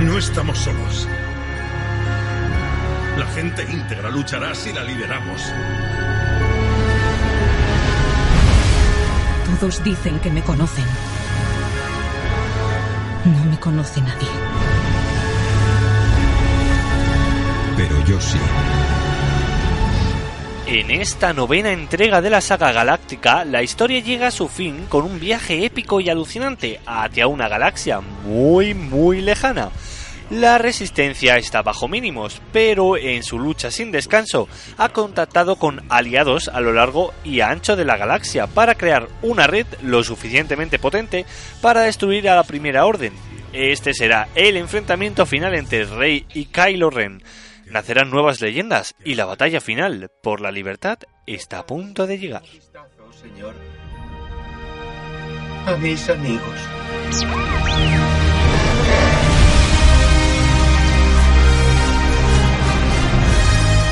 No estamos solos. La gente íntegra luchará si la lideramos. Todos dicen que me conocen. No me conoce nadie. Pero yo sí. En esta novena entrega de la saga galáctica, la historia llega a su fin con un viaje épico y alucinante hacia una galaxia muy muy lejana. La resistencia está bajo mínimos, pero en su lucha sin descanso ha contactado con aliados a lo largo y ancho de la galaxia para crear una red lo suficientemente potente para destruir a la Primera Orden. Este será el enfrentamiento final entre Rey y Kylo Ren. Nacerán nuevas leyendas y la batalla final por la libertad está a punto de llegar. Señor. A mis amigos.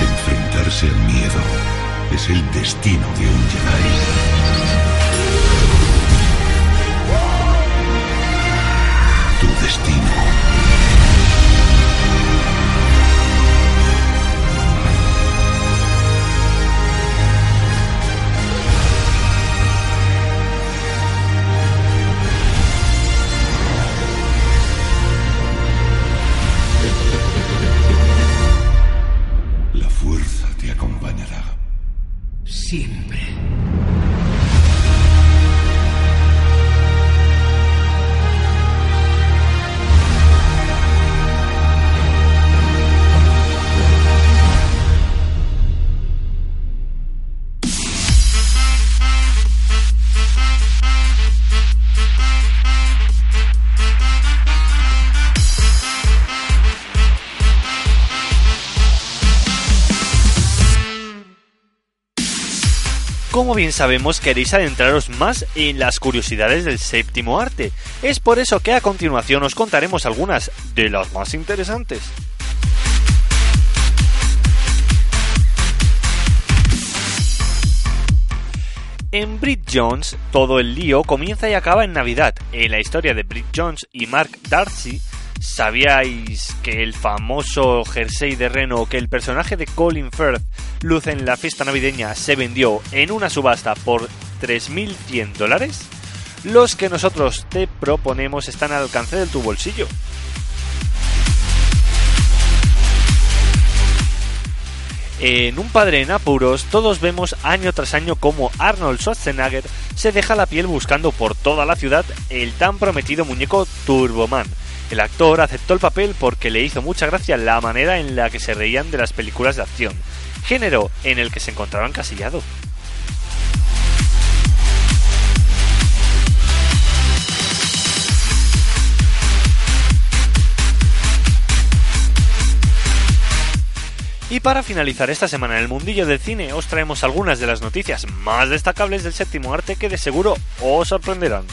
Enfrentarse al miedo es el destino de un Jedi. Siempre. Como bien sabemos, queréis adentraros más en las curiosidades del séptimo arte. Es por eso que a continuación os contaremos algunas de las más interesantes. En Brit Jones, todo el lío comienza y acaba en Navidad. En la historia de Brit Jones y Mark Darcy, ¿sabíais que el famoso jersey de Reno que el personaje de Colin Firth luce en la fiesta navideña se vendió en una subasta por 3.100 dólares? Los que nosotros te proponemos están al alcance de tu bolsillo. En Un padre en apuros, todos vemos año tras año cómo Arnold Schwarzenegger se deja la piel buscando por toda la ciudad el tan prometido muñeco Turboman. El actor aceptó el papel porque le hizo mucha gracia la manera en la que se reían de las películas de acción, género en el que se encontraba encasillado. Y para finalizar esta semana en el mundillo del cine os traemos algunas de las noticias más destacables del séptimo arte que de seguro os sorprenderán.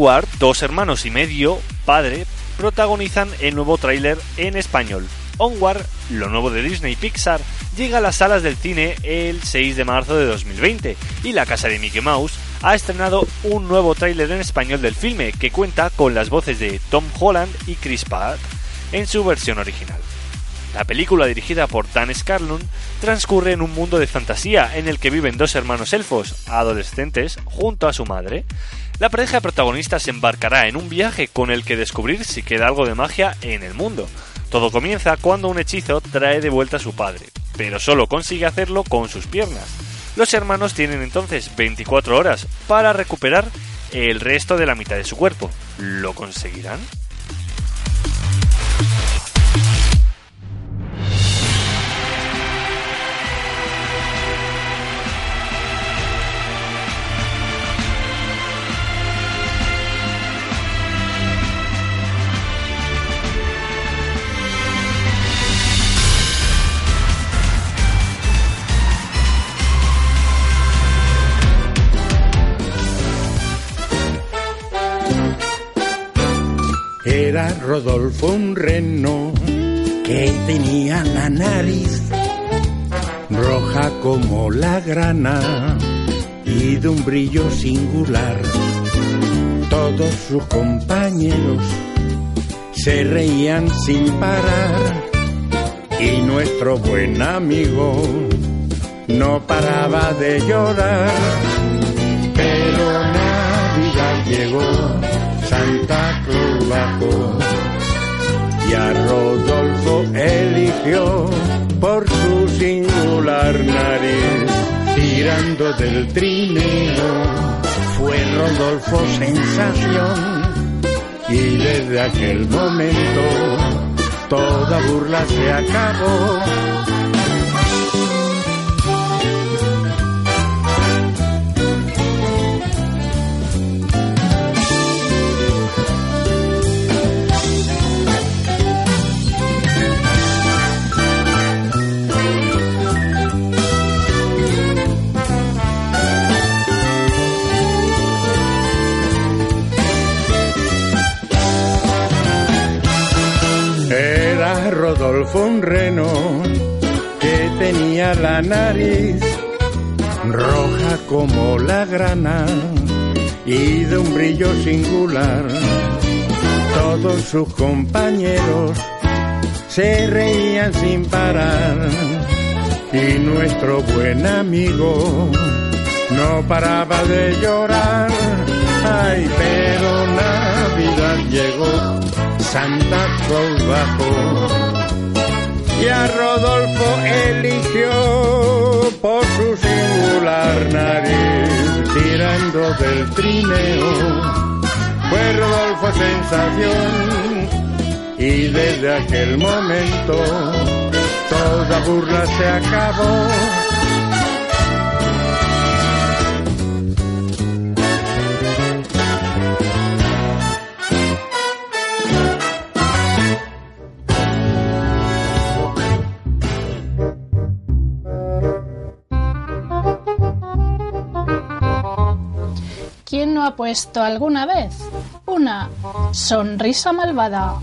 Onward, dos hermanos y medio, padre, protagonizan el nuevo tráiler en español. Onward, lo nuevo de Disney Pixar, llega a las salas del cine el 6 de marzo de 2020 y la casa de Mickey Mouse ha estrenado un nuevo tráiler en español del filme que cuenta con las voces de Tom Holland y Chris Pratt en su versión original. La película dirigida por Dan Scarlund transcurre en un mundo de fantasía en el que viven dos hermanos elfos adolescentes junto a su madre. La pareja protagonista se embarcará en un viaje con el que descubrir si queda algo de magia en el mundo. Todo comienza cuando un hechizo trae de vuelta a su padre, pero solo consigue hacerlo con sus piernas. Los hermanos tienen entonces 24 horas para recuperar el resto de la mitad de su cuerpo. ¿Lo conseguirán? Era Rodolfo un reno que tenía la nariz roja como la grana y de un brillo singular. Todos sus compañeros se reían sin parar y nuestro buen amigo no paraba de llorar. Pero Navidad llegó, Santa Claus y a Rodolfo eligió por su singular nariz. Tirando del trineo fue Rodolfo sensación y desde aquel momento toda burla se acabó. La nariz roja como la grana y de un brillo singular. Todos sus compañeros se reían sin parar y nuestro buen amigo no paraba de llorar. Ay, pero Navidad llegó, Santa Claus bajó y a Rodolfo eligió por su singular nariz tirando del trineo. Fue Rodolfo sensación y desde aquel momento toda burla se acabó. No ha puesto alguna vez una sonrisa malvada?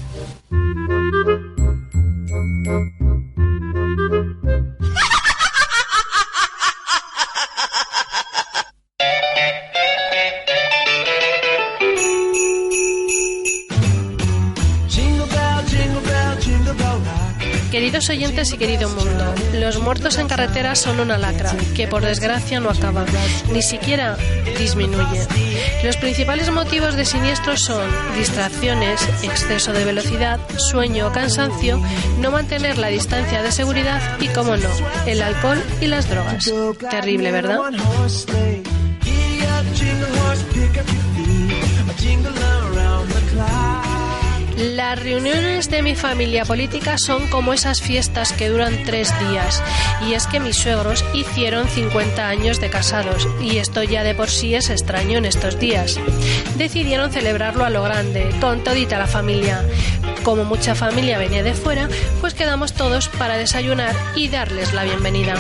Queridos oyentes y querido mundo, los muertos en carretera son una lacra que por desgracia no acaba, ni siquiera disminuye. Los principales motivos de siniestros son distracciones, exceso de velocidad, sueño o cansancio, no mantener la distancia de seguridad y, como no, el alcohol y las drogas. Terrible, ¿verdad? Las reuniones de mi familia política son como esas fiestas que duran tres días. Y es que mis suegros hicieron 50 años de casados, y esto ya de por sí es extraño en estos días. Decidieron celebrarlo a lo grande, con todita la familia. Como mucha familia venía de fuera, pues quedamos todos para desayunar y darles la bienvenida.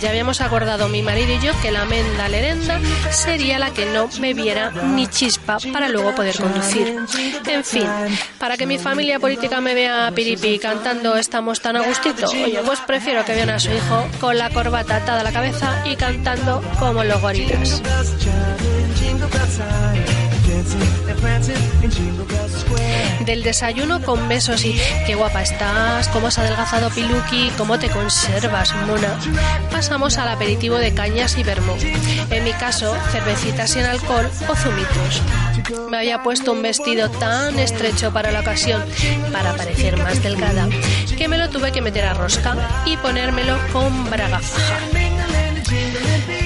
Ya habíamos acordado mi marido y yo que la menda lerenda sería la que no bebiera ni chispa para luego poder conducir. En fin, para que mi familia política me vea piripi cantando estamos tan a gustito, oye, pues prefiero que vean a su hijo con la corbata atada a la cabeza y cantando como los gorilas. Del desayuno con besos y qué guapa estás, cómo has adelgazado Piluki, cómo te conservas, mona. Pasamos al aperitivo de cañas y vermú. En mi caso, cervecitas sin alcohol o zumitos. Me había puesto un vestido tan estrecho para la ocasión, para parecer más delgada, que me lo tuve que meter a rosca y ponérmelo con braga.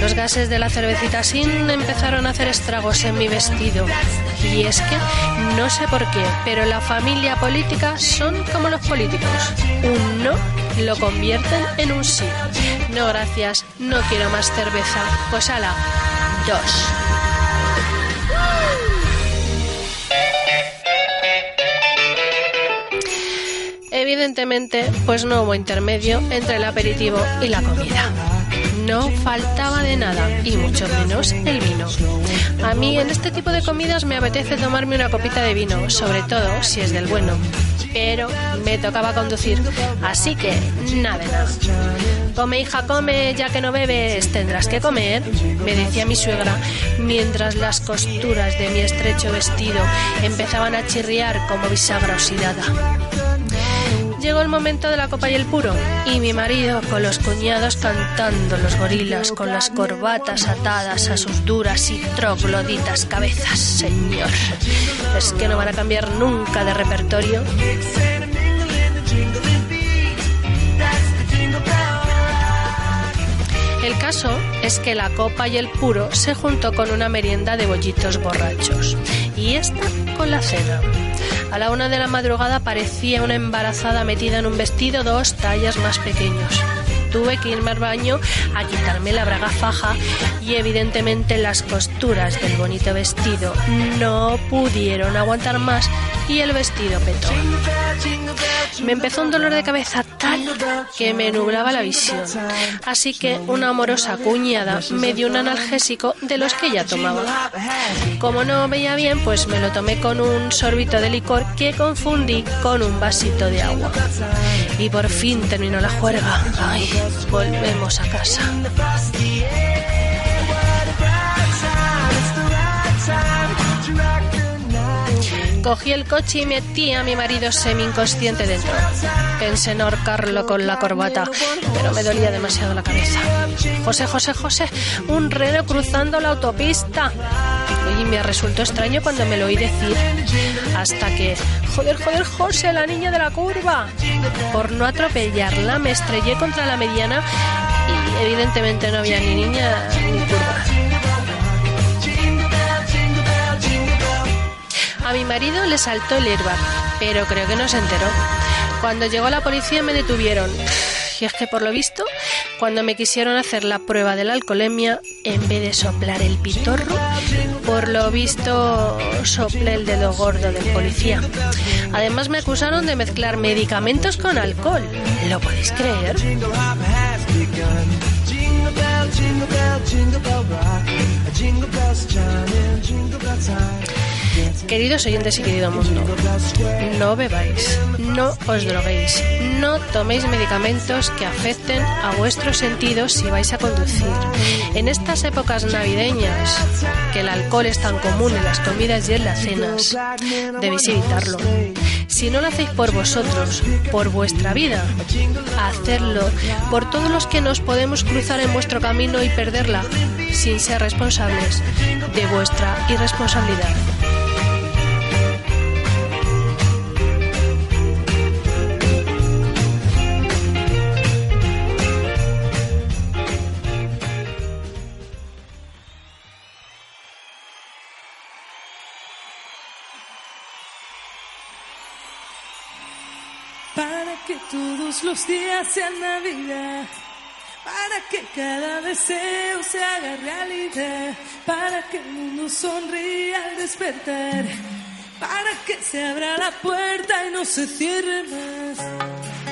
Los gases de la cervecita sin empezaron a hacer estragos en mi vestido. Y es que, no sé por qué, pero la familia política son como los políticos. Un no lo convierten en un sí. No, gracias, no quiero más cerveza. Pues ala, dos. Evidentemente, pues no hubo intermedio entre el aperitivo y la comida. No faltaba de nada, y mucho menos el vino. A mí en este tipo de comidas me apetece tomarme una copita de vino, sobre todo si es del bueno. Pero me tocaba conducir, así que nada de nada. Come hija, come, ya que no bebes, tendrás que comer, me decía mi suegra, mientras las costuras de mi estrecho vestido empezaban a chirriar como bisagra oxidada. Llegó el momento de la copa y el puro, y mi marido con los cuñados cantando los gorilas con las corbatas atadas a sus duras y trogloditas cabezas, señor. ¿Es que no van a cambiar nunca de repertorio? El caso es que la copa y el puro se juntó con una merienda de bollitos borrachos, y esta con la cena. A la una de la madrugada parecía una embarazada metida en un vestido dos tallas más pequeños. Tuve que irme al baño a quitarme la braga faja y evidentemente las costuras del bonito vestido no pudieron aguantar más y el vestido petó. Me empezó un dolor de cabeza tal que me nublaba la visión. Así que una amorosa cuñada me dio un analgésico de los que ya tomaba. Como no veía bien, pues me lo tomé con un sorbito de licor que confundí con un vasito de agua. Y por fin terminó la juerga. Ay, volvemos a casa. Cogí el coche y metí a mi marido semi-inconsciente dentro. Pensé en ahorcarlo con la corbata, pero me dolía demasiado la cabeza. José, José, José, un reno cruzando la autopista. Y me resultó extraño cuando me lo oí decir. Hasta que, joder, joder, José, la niña de la curva. Por no atropellarla, me estrellé contra la mediana y evidentemente no había ni niña ni curva. A mi marido le saltó el airbag, pero creo que no se enteró. Cuando llegó la policía me detuvieron. Y es que por lo visto, cuando me quisieron hacer la prueba de la alcoholemia, en vez de soplar el pitorro, por lo visto soplé el dedo gordo del policía. Además me acusaron de mezclar medicamentos con alcohol. ¿Lo podéis creer? Queridos oyentes y querido mundo, no bebáis, no os droguéis, no toméis medicamentos que afecten a vuestros sentidos si vais a conducir. En estas épocas navideñas, que el alcohol es tan común en las comidas y en las cenas, debéis evitarlo. Si no lo hacéis por vosotros, por vuestra vida, hacerlo por todos los que nos podemos cruzar en vuestro camino y perderla, sin ser responsables de vuestra irresponsabilidad. Todos los días sean Navidad. Para que cada deseo se haga realidad. Para que el mundo sonría al despertar. Para que se abra la puerta y no se cierre más.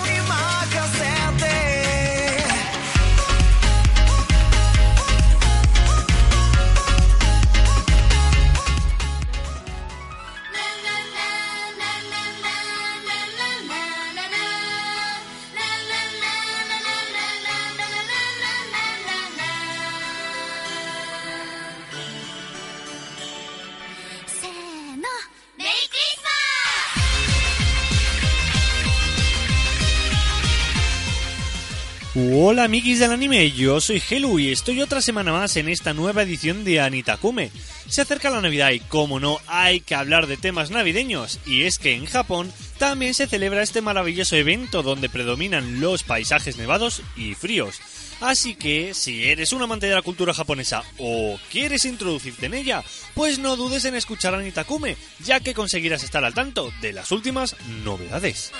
Hola amiguis del anime, yo soy Helu y estoy otra semana más en esta nueva edición de Anitakume. Se acerca la Navidad y como no hay que hablar de temas navideños y es que en Japón también se celebra este maravilloso evento donde predominan los paisajes nevados y fríos. Así que, si eres un amante de la cultura japonesa o quieres introducirte en ella, pues no dudes en escuchar Anitakume, ya que conseguirás estar al tanto de las últimas novedades.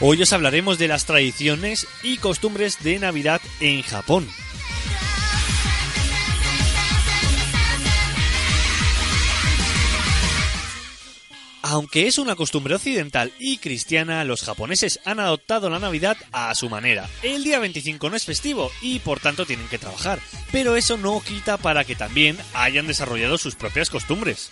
Hoy os hablaremos de las tradiciones y costumbres de Navidad en Japón. Aunque es una costumbre occidental y cristiana, los japoneses han adoptado la Navidad a su manera. El día 25 no es festivo y por tanto tienen que trabajar, pero eso no quita para que también hayan desarrollado sus propias costumbres.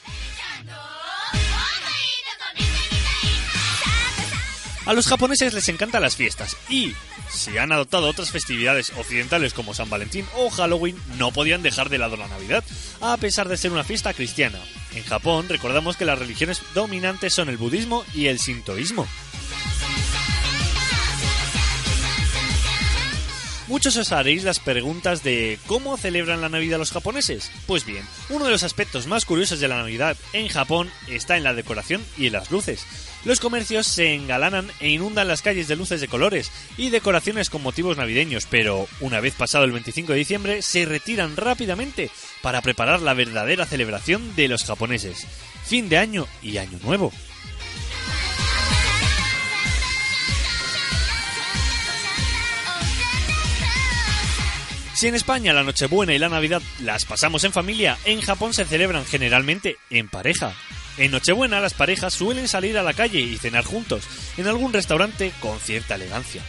A los japoneses les encantan las fiestas y, si han adoptado otras festividades occidentales como San Valentín o Halloween, no podían dejar de lado la Navidad, a pesar de ser una fiesta cristiana. En Japón recordamos que las religiones dominantes son el budismo y el sintoísmo. Muchos os haréis las preguntas de ¿cómo celebran la Navidad los japoneses? Pues bien, uno de los aspectos más curiosos de la Navidad en Japón está en la decoración y en las luces. Los comercios se engalanan e inundan las calles de luces de colores y decoraciones con motivos navideños, pero una vez pasado el 25 de diciembre se retiran rápidamente para preparar la verdadera celebración de los japoneses. Fin de año y año nuevo. Si en España la Nochebuena y la Navidad las pasamos en familia, en Japón se celebran generalmente en pareja. En Nochebuena las parejas suelen salir a la calle y cenar juntos, en algún restaurante con cierta elegancia.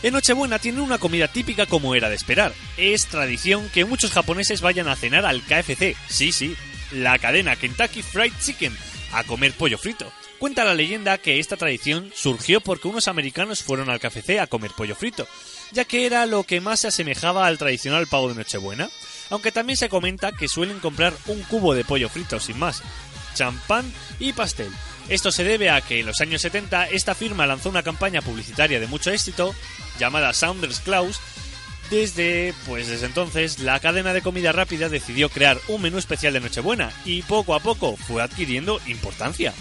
En Nochebuena tienen una comida típica como era de esperar. Es tradición que muchos japoneses vayan a cenar al KFC, sí, sí, la cadena Kentucky Fried Chicken, a comer pollo frito. Cuenta la leyenda que esta tradición surgió porque unos americanos fueron al KFC a comer pollo frito, ya que era lo que más se asemejaba al tradicional pavo de Nochebuena, aunque también se comenta que suelen comprar un cubo de pollo frito sin más, champán y pastel. Esto se debe a que en los años 70 esta firma lanzó una campaña publicitaria de mucho éxito llamada Saunders Claus. Desde, pues desde entonces, la cadena de comida rápida decidió crear un menú especial de Nochebuena y poco a poco fue adquiriendo importancia.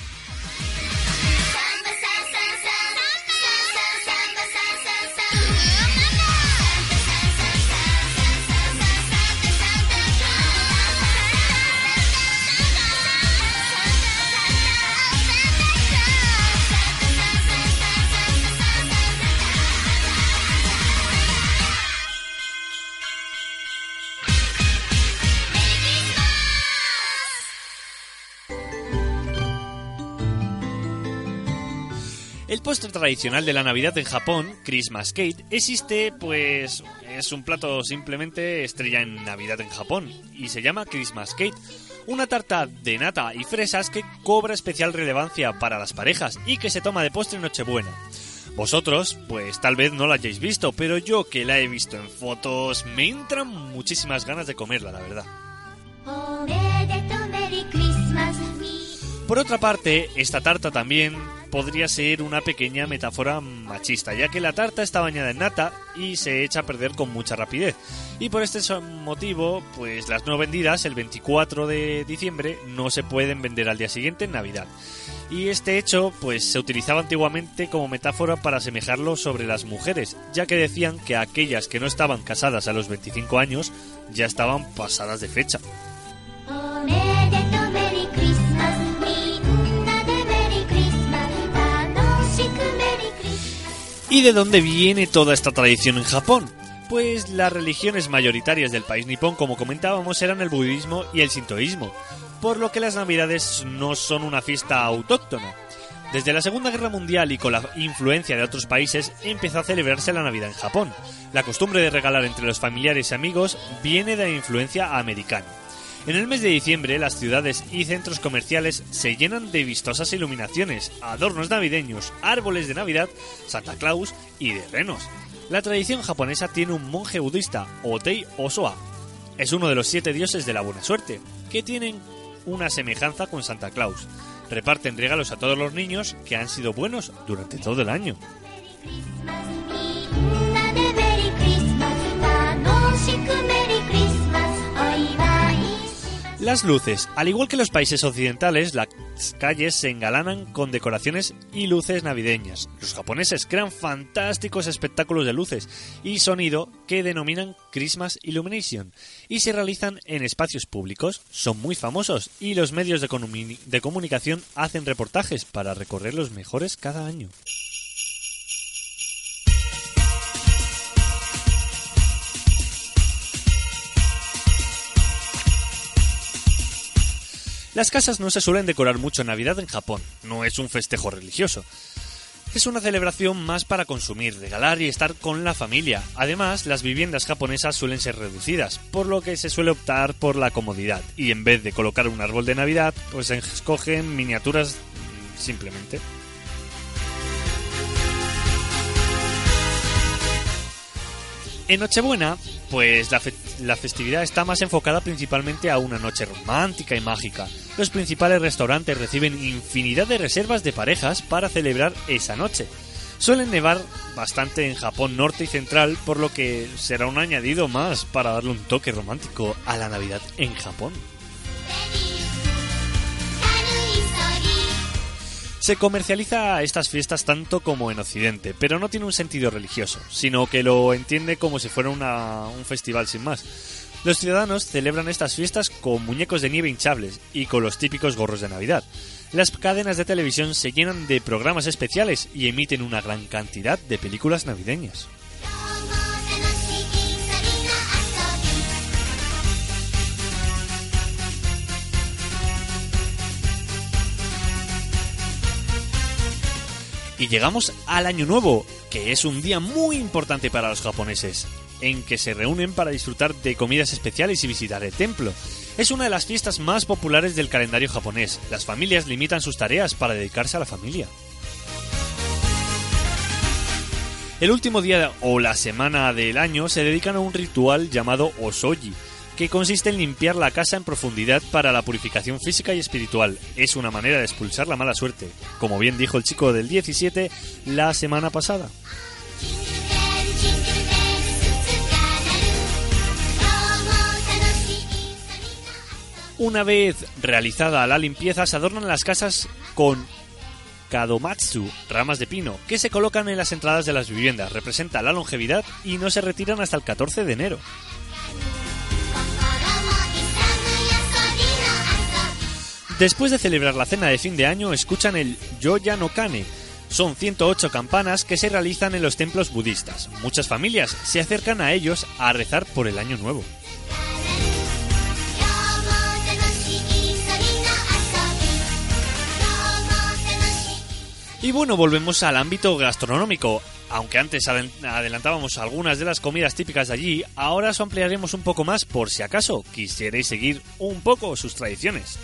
Postre tradicional de la Navidad en Japón, Christmas Cake, existe, pues es un plato simplemente estrella en Navidad en Japón y se llama Christmas Cake, una tarta de nata y fresas que cobra especial relevancia para las parejas y que se toma de postre en Nochebuena. Vosotros, pues tal vez no la hayáis visto, pero yo que la he visto en fotos, me entran muchísimas ganas de comerla, la verdad. Por otra parte, esta tarta también podría ser una pequeña metáfora machista, ya que la tarta está bañada en nata y se echa a perder con mucha rapidez. Y por este motivo, pues las no vendidas el 24 de diciembre no se pueden vender al día siguiente en Navidad. Y este hecho, pues se utilizaba antiguamente como metáfora para asemejarlo sobre las mujeres, ya que decían que aquellas que no estaban casadas a los 25 años ya estaban pasadas de fecha. ¿Y de dónde viene toda esta tradición en Japón? Pues las religiones mayoritarias del país nipón, como comentábamos, eran el budismo y el sintoísmo, por lo que las navidades no son una fiesta autóctona. Desde la Segunda Guerra Mundial y con la influencia de otros países empezó a celebrarse la Navidad en Japón. La costumbre de regalar entre los familiares y amigos viene de la influencia americana. En el mes de diciembre las ciudades y centros comerciales se llenan de vistosas iluminaciones, adornos navideños, árboles de Navidad, Santa Claus y de renos. La tradición japonesa tiene un monje budista, Otei Osoa. Es uno de los siete dioses de la buena suerte, que tienen una semejanza con Santa Claus. Reparten regalos a todos los niños que han sido buenos durante todo el año. Las luces. Al igual que los países occidentales, las calles se engalanan con decoraciones y luces navideñas. Los japoneses crean fantásticos espectáculos de luces y sonido que denominan Christmas Illumination y se realizan en espacios públicos. Son muy famosos y los medios de, de comunicación hacen reportajes para recorrer los mejores cada año. Las casas no se suelen decorar mucho en Navidad en Japón, no es un festejo religioso. Es una celebración más para consumir, regalar y estar con la familia. Además, las viviendas japonesas suelen ser reducidas, por lo que se suele optar por la comodidad. Y en vez de colocar un árbol de Navidad, pues escogen miniaturas simplemente. En Nochebuena, pues la, fe- la festividad está más enfocada principalmente a una noche romántica y mágica. Los principales restaurantes reciben infinidad de reservas de parejas para celebrar esa noche. Suelen nevar bastante en Japón norte y central, por lo que será un añadido más para darle un toque romántico a la Navidad en Japón. Se comercializa estas fiestas tanto como en Occidente, pero no tiene un sentido religioso, sino que lo entiende como si fuera un festival sin más. Los ciudadanos celebran estas fiestas con muñecos de nieve hinchables y con los típicos gorros de Navidad. las cadenas de televisión se llenan de programas especiales y emiten una gran cantidad de películas navideñas. Y llegamos al Año Nuevo, que es un día muy importante para los japoneses, en que se reúnen para disfrutar de comidas especiales y visitar el templo. Es una de las fiestas más populares del calendario japonés. Las familias limitan sus tareas para dedicarse a la familia. El último día o la semana del año se dedican a un ritual llamado Osoji, que consiste en limpiar la casa en profundidad para la purificación física y espiritual. Es una manera de expulsar la mala suerte, como bien dijo el chico del 17 la semana pasada. Una vez realizada la limpieza, se adornan las casas con kadomatsu, ramas de pino, que se colocan en las entradas de las viviendas. Representa la longevidad y no se retiran hasta el 14 de enero. Después de celebrar la cena de fin de año, escuchan el Yoya no Kane. Son 108 campanas que se realizan en los templos budistas. Muchas familias se acercan a ellos a rezar por el año nuevo. Y bueno, volvemos al ámbito gastronómico. Aunque antes adelantábamos algunas de las comidas típicas de allí, ahora os ampliaremos un poco más por si acaso quisierais seguir un poco sus tradiciones.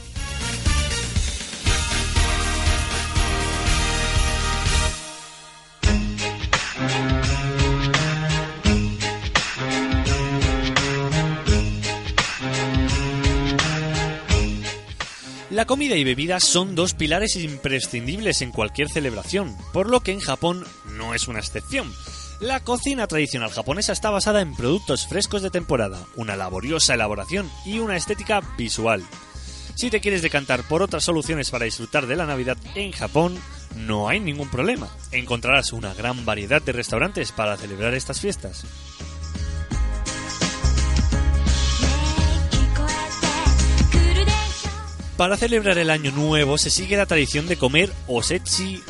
La comida y bebida son dos pilares imprescindibles en cualquier celebración, por lo que en Japón no es una excepción. La cocina tradicional japonesa está basada en productos frescos de temporada, una laboriosa elaboración y una estética visual. Si te quieres decantar por otras soluciones para disfrutar de la Navidad en Japón, no hay ningún problema. Encontrarás una gran variedad de restaurantes para celebrar estas fiestas. Para celebrar el año nuevo se sigue la tradición de comer osechi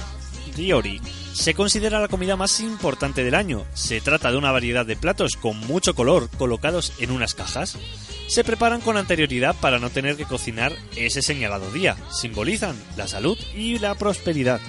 ryori. Se considera la comida más importante del año. Se trata de una variedad de platos con mucho color colocados en unas cajas. Se preparan con anterioridad para no tener que cocinar ese señalado día. Simbolizan la salud y la prosperidad.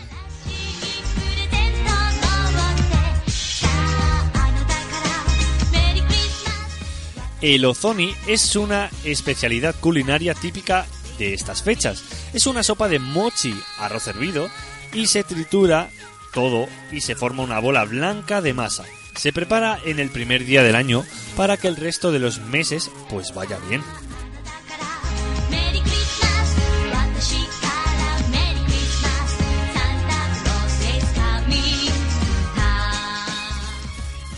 El ozoni es una especialidad culinaria típica de estas fechas. Es una sopa de mochi, arroz hervido, y se tritura todo y se forma una bola blanca de masa. Se prepara en el primer día del año para que el resto de los meses pues vaya bien.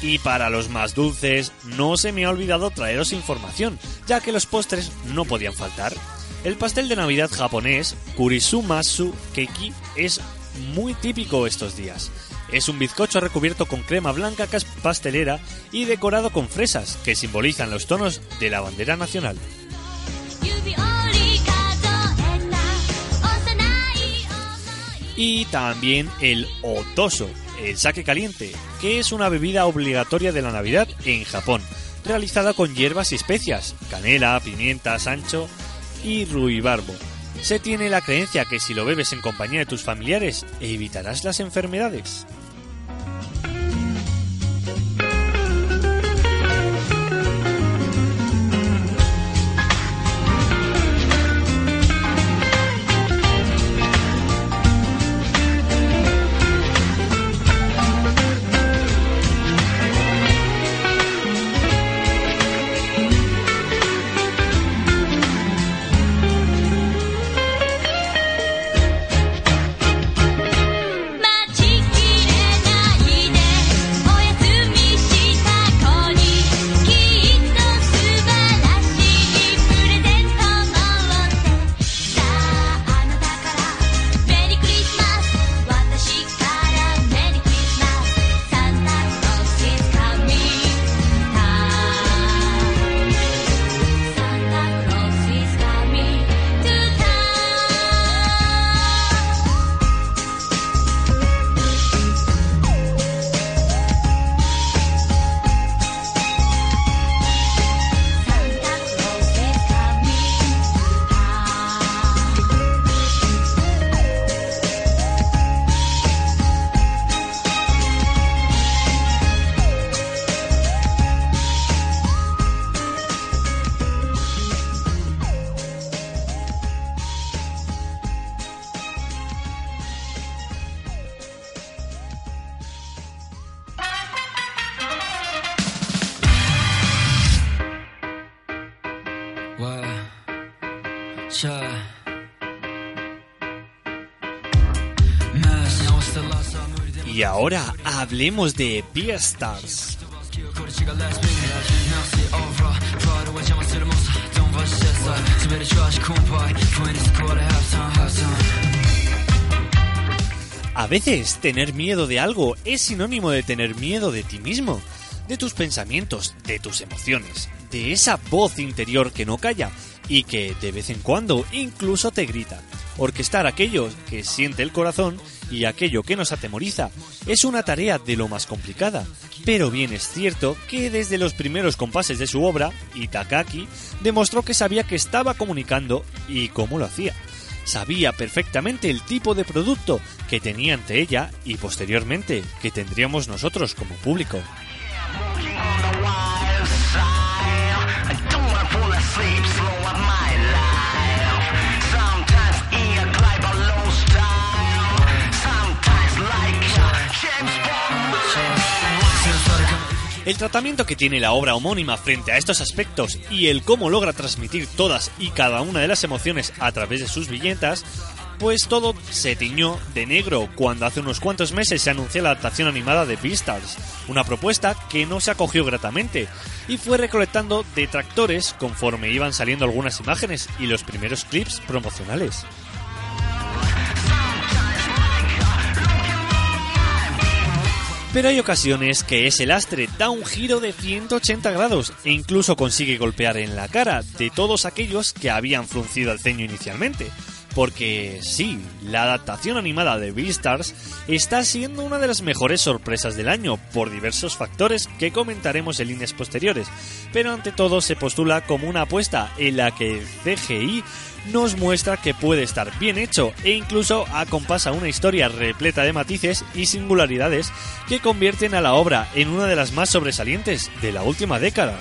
Y para los más dulces, no se me ha olvidado traeros información, ya que los postres no podían faltar. El pastel de Navidad japonés, Kurisumasu Keki, es muy típico estos días. Es un bizcocho recubierto con crema blanca pastelera y decorado con fresas, que simbolizan los tonos de la bandera nacional. Y también el otoso, el sake caliente, que es una bebida obligatoria de la Navidad en Japón, realizada con hierbas y especias, canela, pimienta, sancho y ruibarbo. Se tiene la creencia que si lo bebes en compañía de tus familiares, evitarás las enfermedades. Hablemos de Beastars. A veces tener miedo de algo es sinónimo de tener miedo de ti mismo, de tus pensamientos, de tus emociones, de esa voz interior que no calla y que de vez en cuando incluso te grita. Orquestar aquello que siente el corazón y aquello que nos atemoriza es una tarea de lo más complicada, pero bien es cierto que desde los primeros compases de su obra, Itakaki demostró que sabía que estaba comunicando y cómo lo hacía. Sabía perfectamente el tipo de producto que tenía ante ella y posteriormente que tendríamos nosotros como público. El tratamiento que tiene la obra homónima frente a estos aspectos y el cómo logra transmitir todas y cada una de las emociones a través de sus viñetas, pues todo se tiñó de negro cuando hace unos cuantos meses se anunció la adaptación animada de Beastars, una propuesta que no se acogió gratamente y fue recolectando detractores conforme iban saliendo algunas imágenes y los primeros clips promocionales. Pero hay ocasiones que ese lastre da un giro de 180 grados e incluso consigue golpear en la cara de todos aquellos que habían fruncido el ceño inicialmente. Porque sí, la adaptación animada de Beastars está siendo una de las mejores sorpresas del año por diversos factores que comentaremos en líneas posteriores, pero ante todo se postula como una apuesta en la que CGI nos muestra que puede estar bien hecho e incluso acompasa una historia repleta de matices y singularidades que convierten a la obra en una de las más sobresalientes de la última década.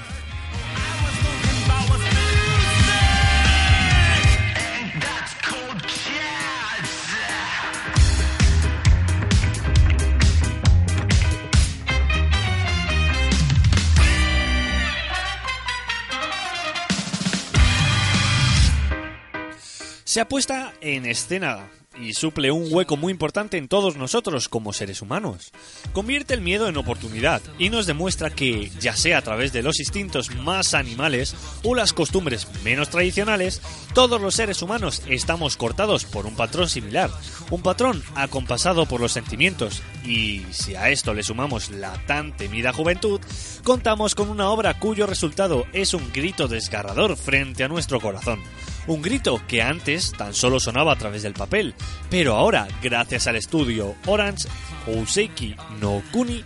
Se apuesta en escena y suple un hueco muy importante en todos nosotros como seres humanos. Convierte el miedo en oportunidad y nos demuestra que, ya sea a través de los instintos más animales o las costumbres menos tradicionales, todos los seres humanos estamos cortados por un patrón similar, un patrón acompasado por los sentimientos y, si a esto le sumamos la tan temida juventud, contamos con una obra cuyo resultado es un grito desgarrador frente a nuestro corazón. Un grito que antes tan solo sonaba a través del papel, pero ahora, gracias al estudio Orange, Houseki no Kuni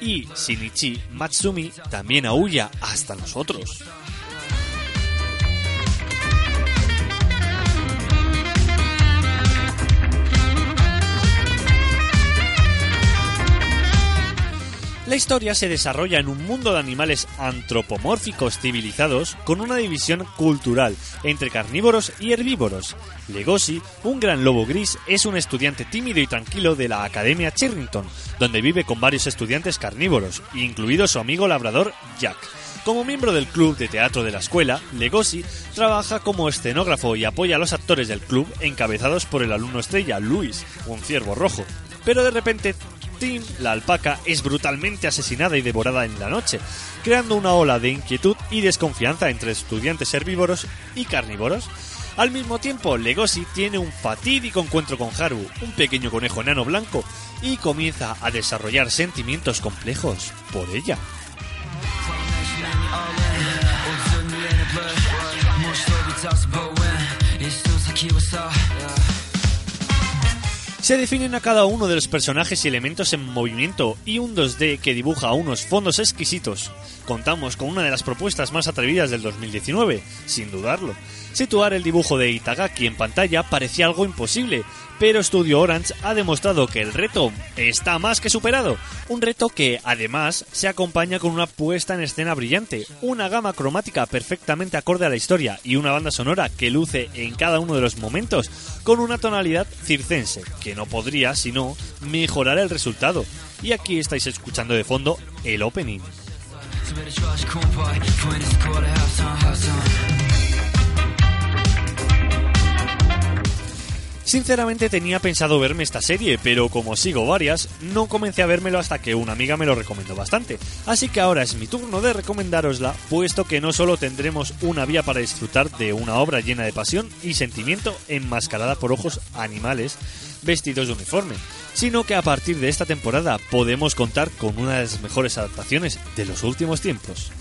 y Shinichi Matsumi, también aúlla hasta nosotros. La historia se desarrolla en un mundo de animales antropomórficos civilizados con una división cultural entre carnívoros y herbívoros. Legosi, un gran lobo gris, es un estudiante tímido y tranquilo de la Academia Chirrington, donde vive con varios estudiantes carnívoros, incluido su amigo labrador Jack. Como miembro del club de teatro de la escuela, Legosi trabaja como escenógrafo y apoya a los actores del club encabezados por el alumno estrella Luis, un ciervo rojo. Pero de repente La alpaca, es brutalmente asesinada y devorada en la noche, creando una ola de inquietud y desconfianza entre estudiantes herbívoros y carnívoros. Al mismo tiempo, Legosi tiene un fatídico encuentro con Haru, un pequeño conejo enano blanco, y comienza a desarrollar sentimientos complejos por ella. Se definen a cada uno de los personajes y elementos en movimiento y un 2D que dibuja unos fondos exquisitos. Contamos con una de las propuestas más atrevidas del 2019, sin dudarlo. Situar el dibujo de Itagaki en pantalla parecía algo imposible, pero Studio Orange ha demostrado que el reto está más que superado. Un reto que, además, se acompaña con una puesta en escena brillante, una gama cromática perfectamente acorde a la historia y una banda sonora que luce en cada uno de los momentos con una tonalidad circense, que no podría, sino, mejorar el resultado. Y aquí estáis escuchando de fondo el opening. Sinceramente tenía pensado verme esta serie, pero como sigo varias, no comencé a vérmelo hasta que una amiga me lo recomendó bastante. Así que ahora es mi turno de recomendárosla, puesto que no solo tendremos una vía para disfrutar de una obra llena de pasión y sentimiento enmascarada por ojos animales vestidos de uniforme, sino que a partir de esta temporada podemos contar con una de las mejores adaptaciones de los últimos tiempos.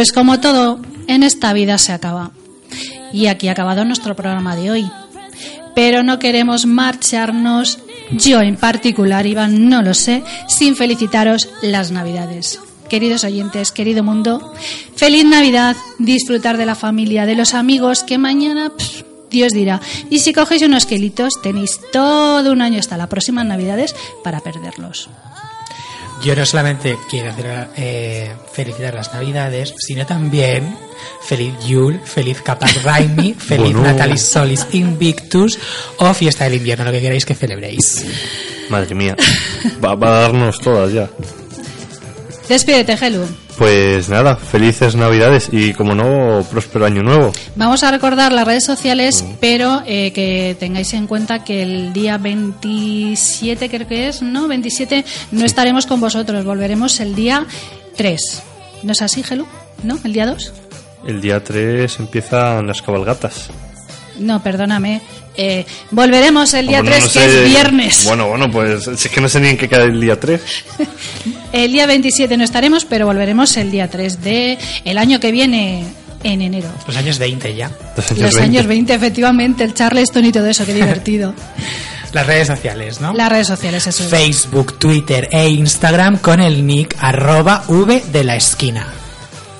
Pues como todo, en esta vida se acaba. Y aquí ha acabado nuestro programa de hoy. Pero no queremos marcharnos, yo en particular, Iván, no lo sé, sin felicitaros las Navidades. Queridos oyentes, querido mundo, feliz Navidad, disfrutar de la familia, de los amigos, que mañana Dios dirá. Y si cogéis unos kilitos, tenéis todo un año hasta las próximas Navidades para perderlos. Yo no solamente quiero hacer, eh, felicitar las Navidades, sino también feliz Yule, feliz Capat Raimi, feliz Bueno. Natalis Solis Invictus o fiesta del invierno, lo que queráis que celebréis. Madre mía. Va, va a darnos todas ya. Despídete, Gelu. Pues nada, felices navidades y como no, próspero año nuevo. Vamos a recordar las redes sociales, pero eh, que tengáis en cuenta que el día 27, creo que es, ¿no? 27, no estaremos con vosotros, volveremos el día 3. ¿No es así, Gelu? ¿No? ¿El día 2? El día 3 empiezan las cabalgatas. No, perdóname. Eh, volveremos el día Bueno, 3, no que sé- es viernes. Bueno, bueno, pues si es que no sé ni en qué queda el día 3. El día 27 no estaremos, pero volveremos el día 3 de el año que viene, en enero. Los años 20 ya. Los años 20, efectivamente, el Charleston y todo eso, qué divertido. Las redes sociales, ¿no? Las redes sociales, eso es. Facebook, Twitter e Instagram con el nick arroba V de la esquina.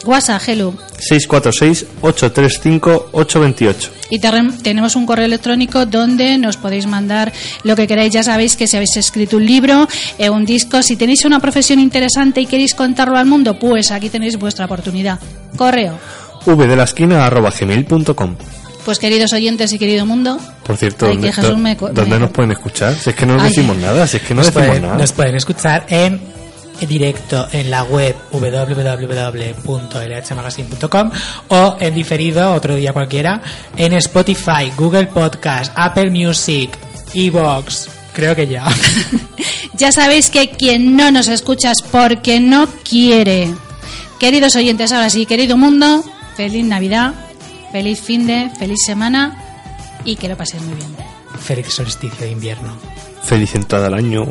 WhatsApp, Gelu. 646-835-828. Y te- tenemos un correo electrónico donde nos podéis mandar lo que queráis. Ya sabéis que si habéis escrito un libro, eh, un disco, si tenéis una profesión interesante y queréis contarlo al mundo, pues aquí tenéis vuestra oportunidad. Correo. V de la esquina arroba gmail.com. Pues queridos oyentes y querido mundo, Por cierto, Ay, ¿dónde, que Jesús dó- me co- dónde me- nos pueden escuchar? Si es que no Ay. decimos nada, si es que no decimos pueden, nada. nos pueden escuchar en directo en la web www.lhmagazine.com o en diferido otro día cualquiera en Spotify, Google Podcast, Apple Music, Evox, creo que ya. ya sabéis que quien no nos escucha es porque no quiere. Queridos oyentes, ahora sí, querido mundo, feliz Navidad, feliz fin de, feliz semana y que lo paséis muy bien. Feliz solsticio de invierno. Feliz entrada al año.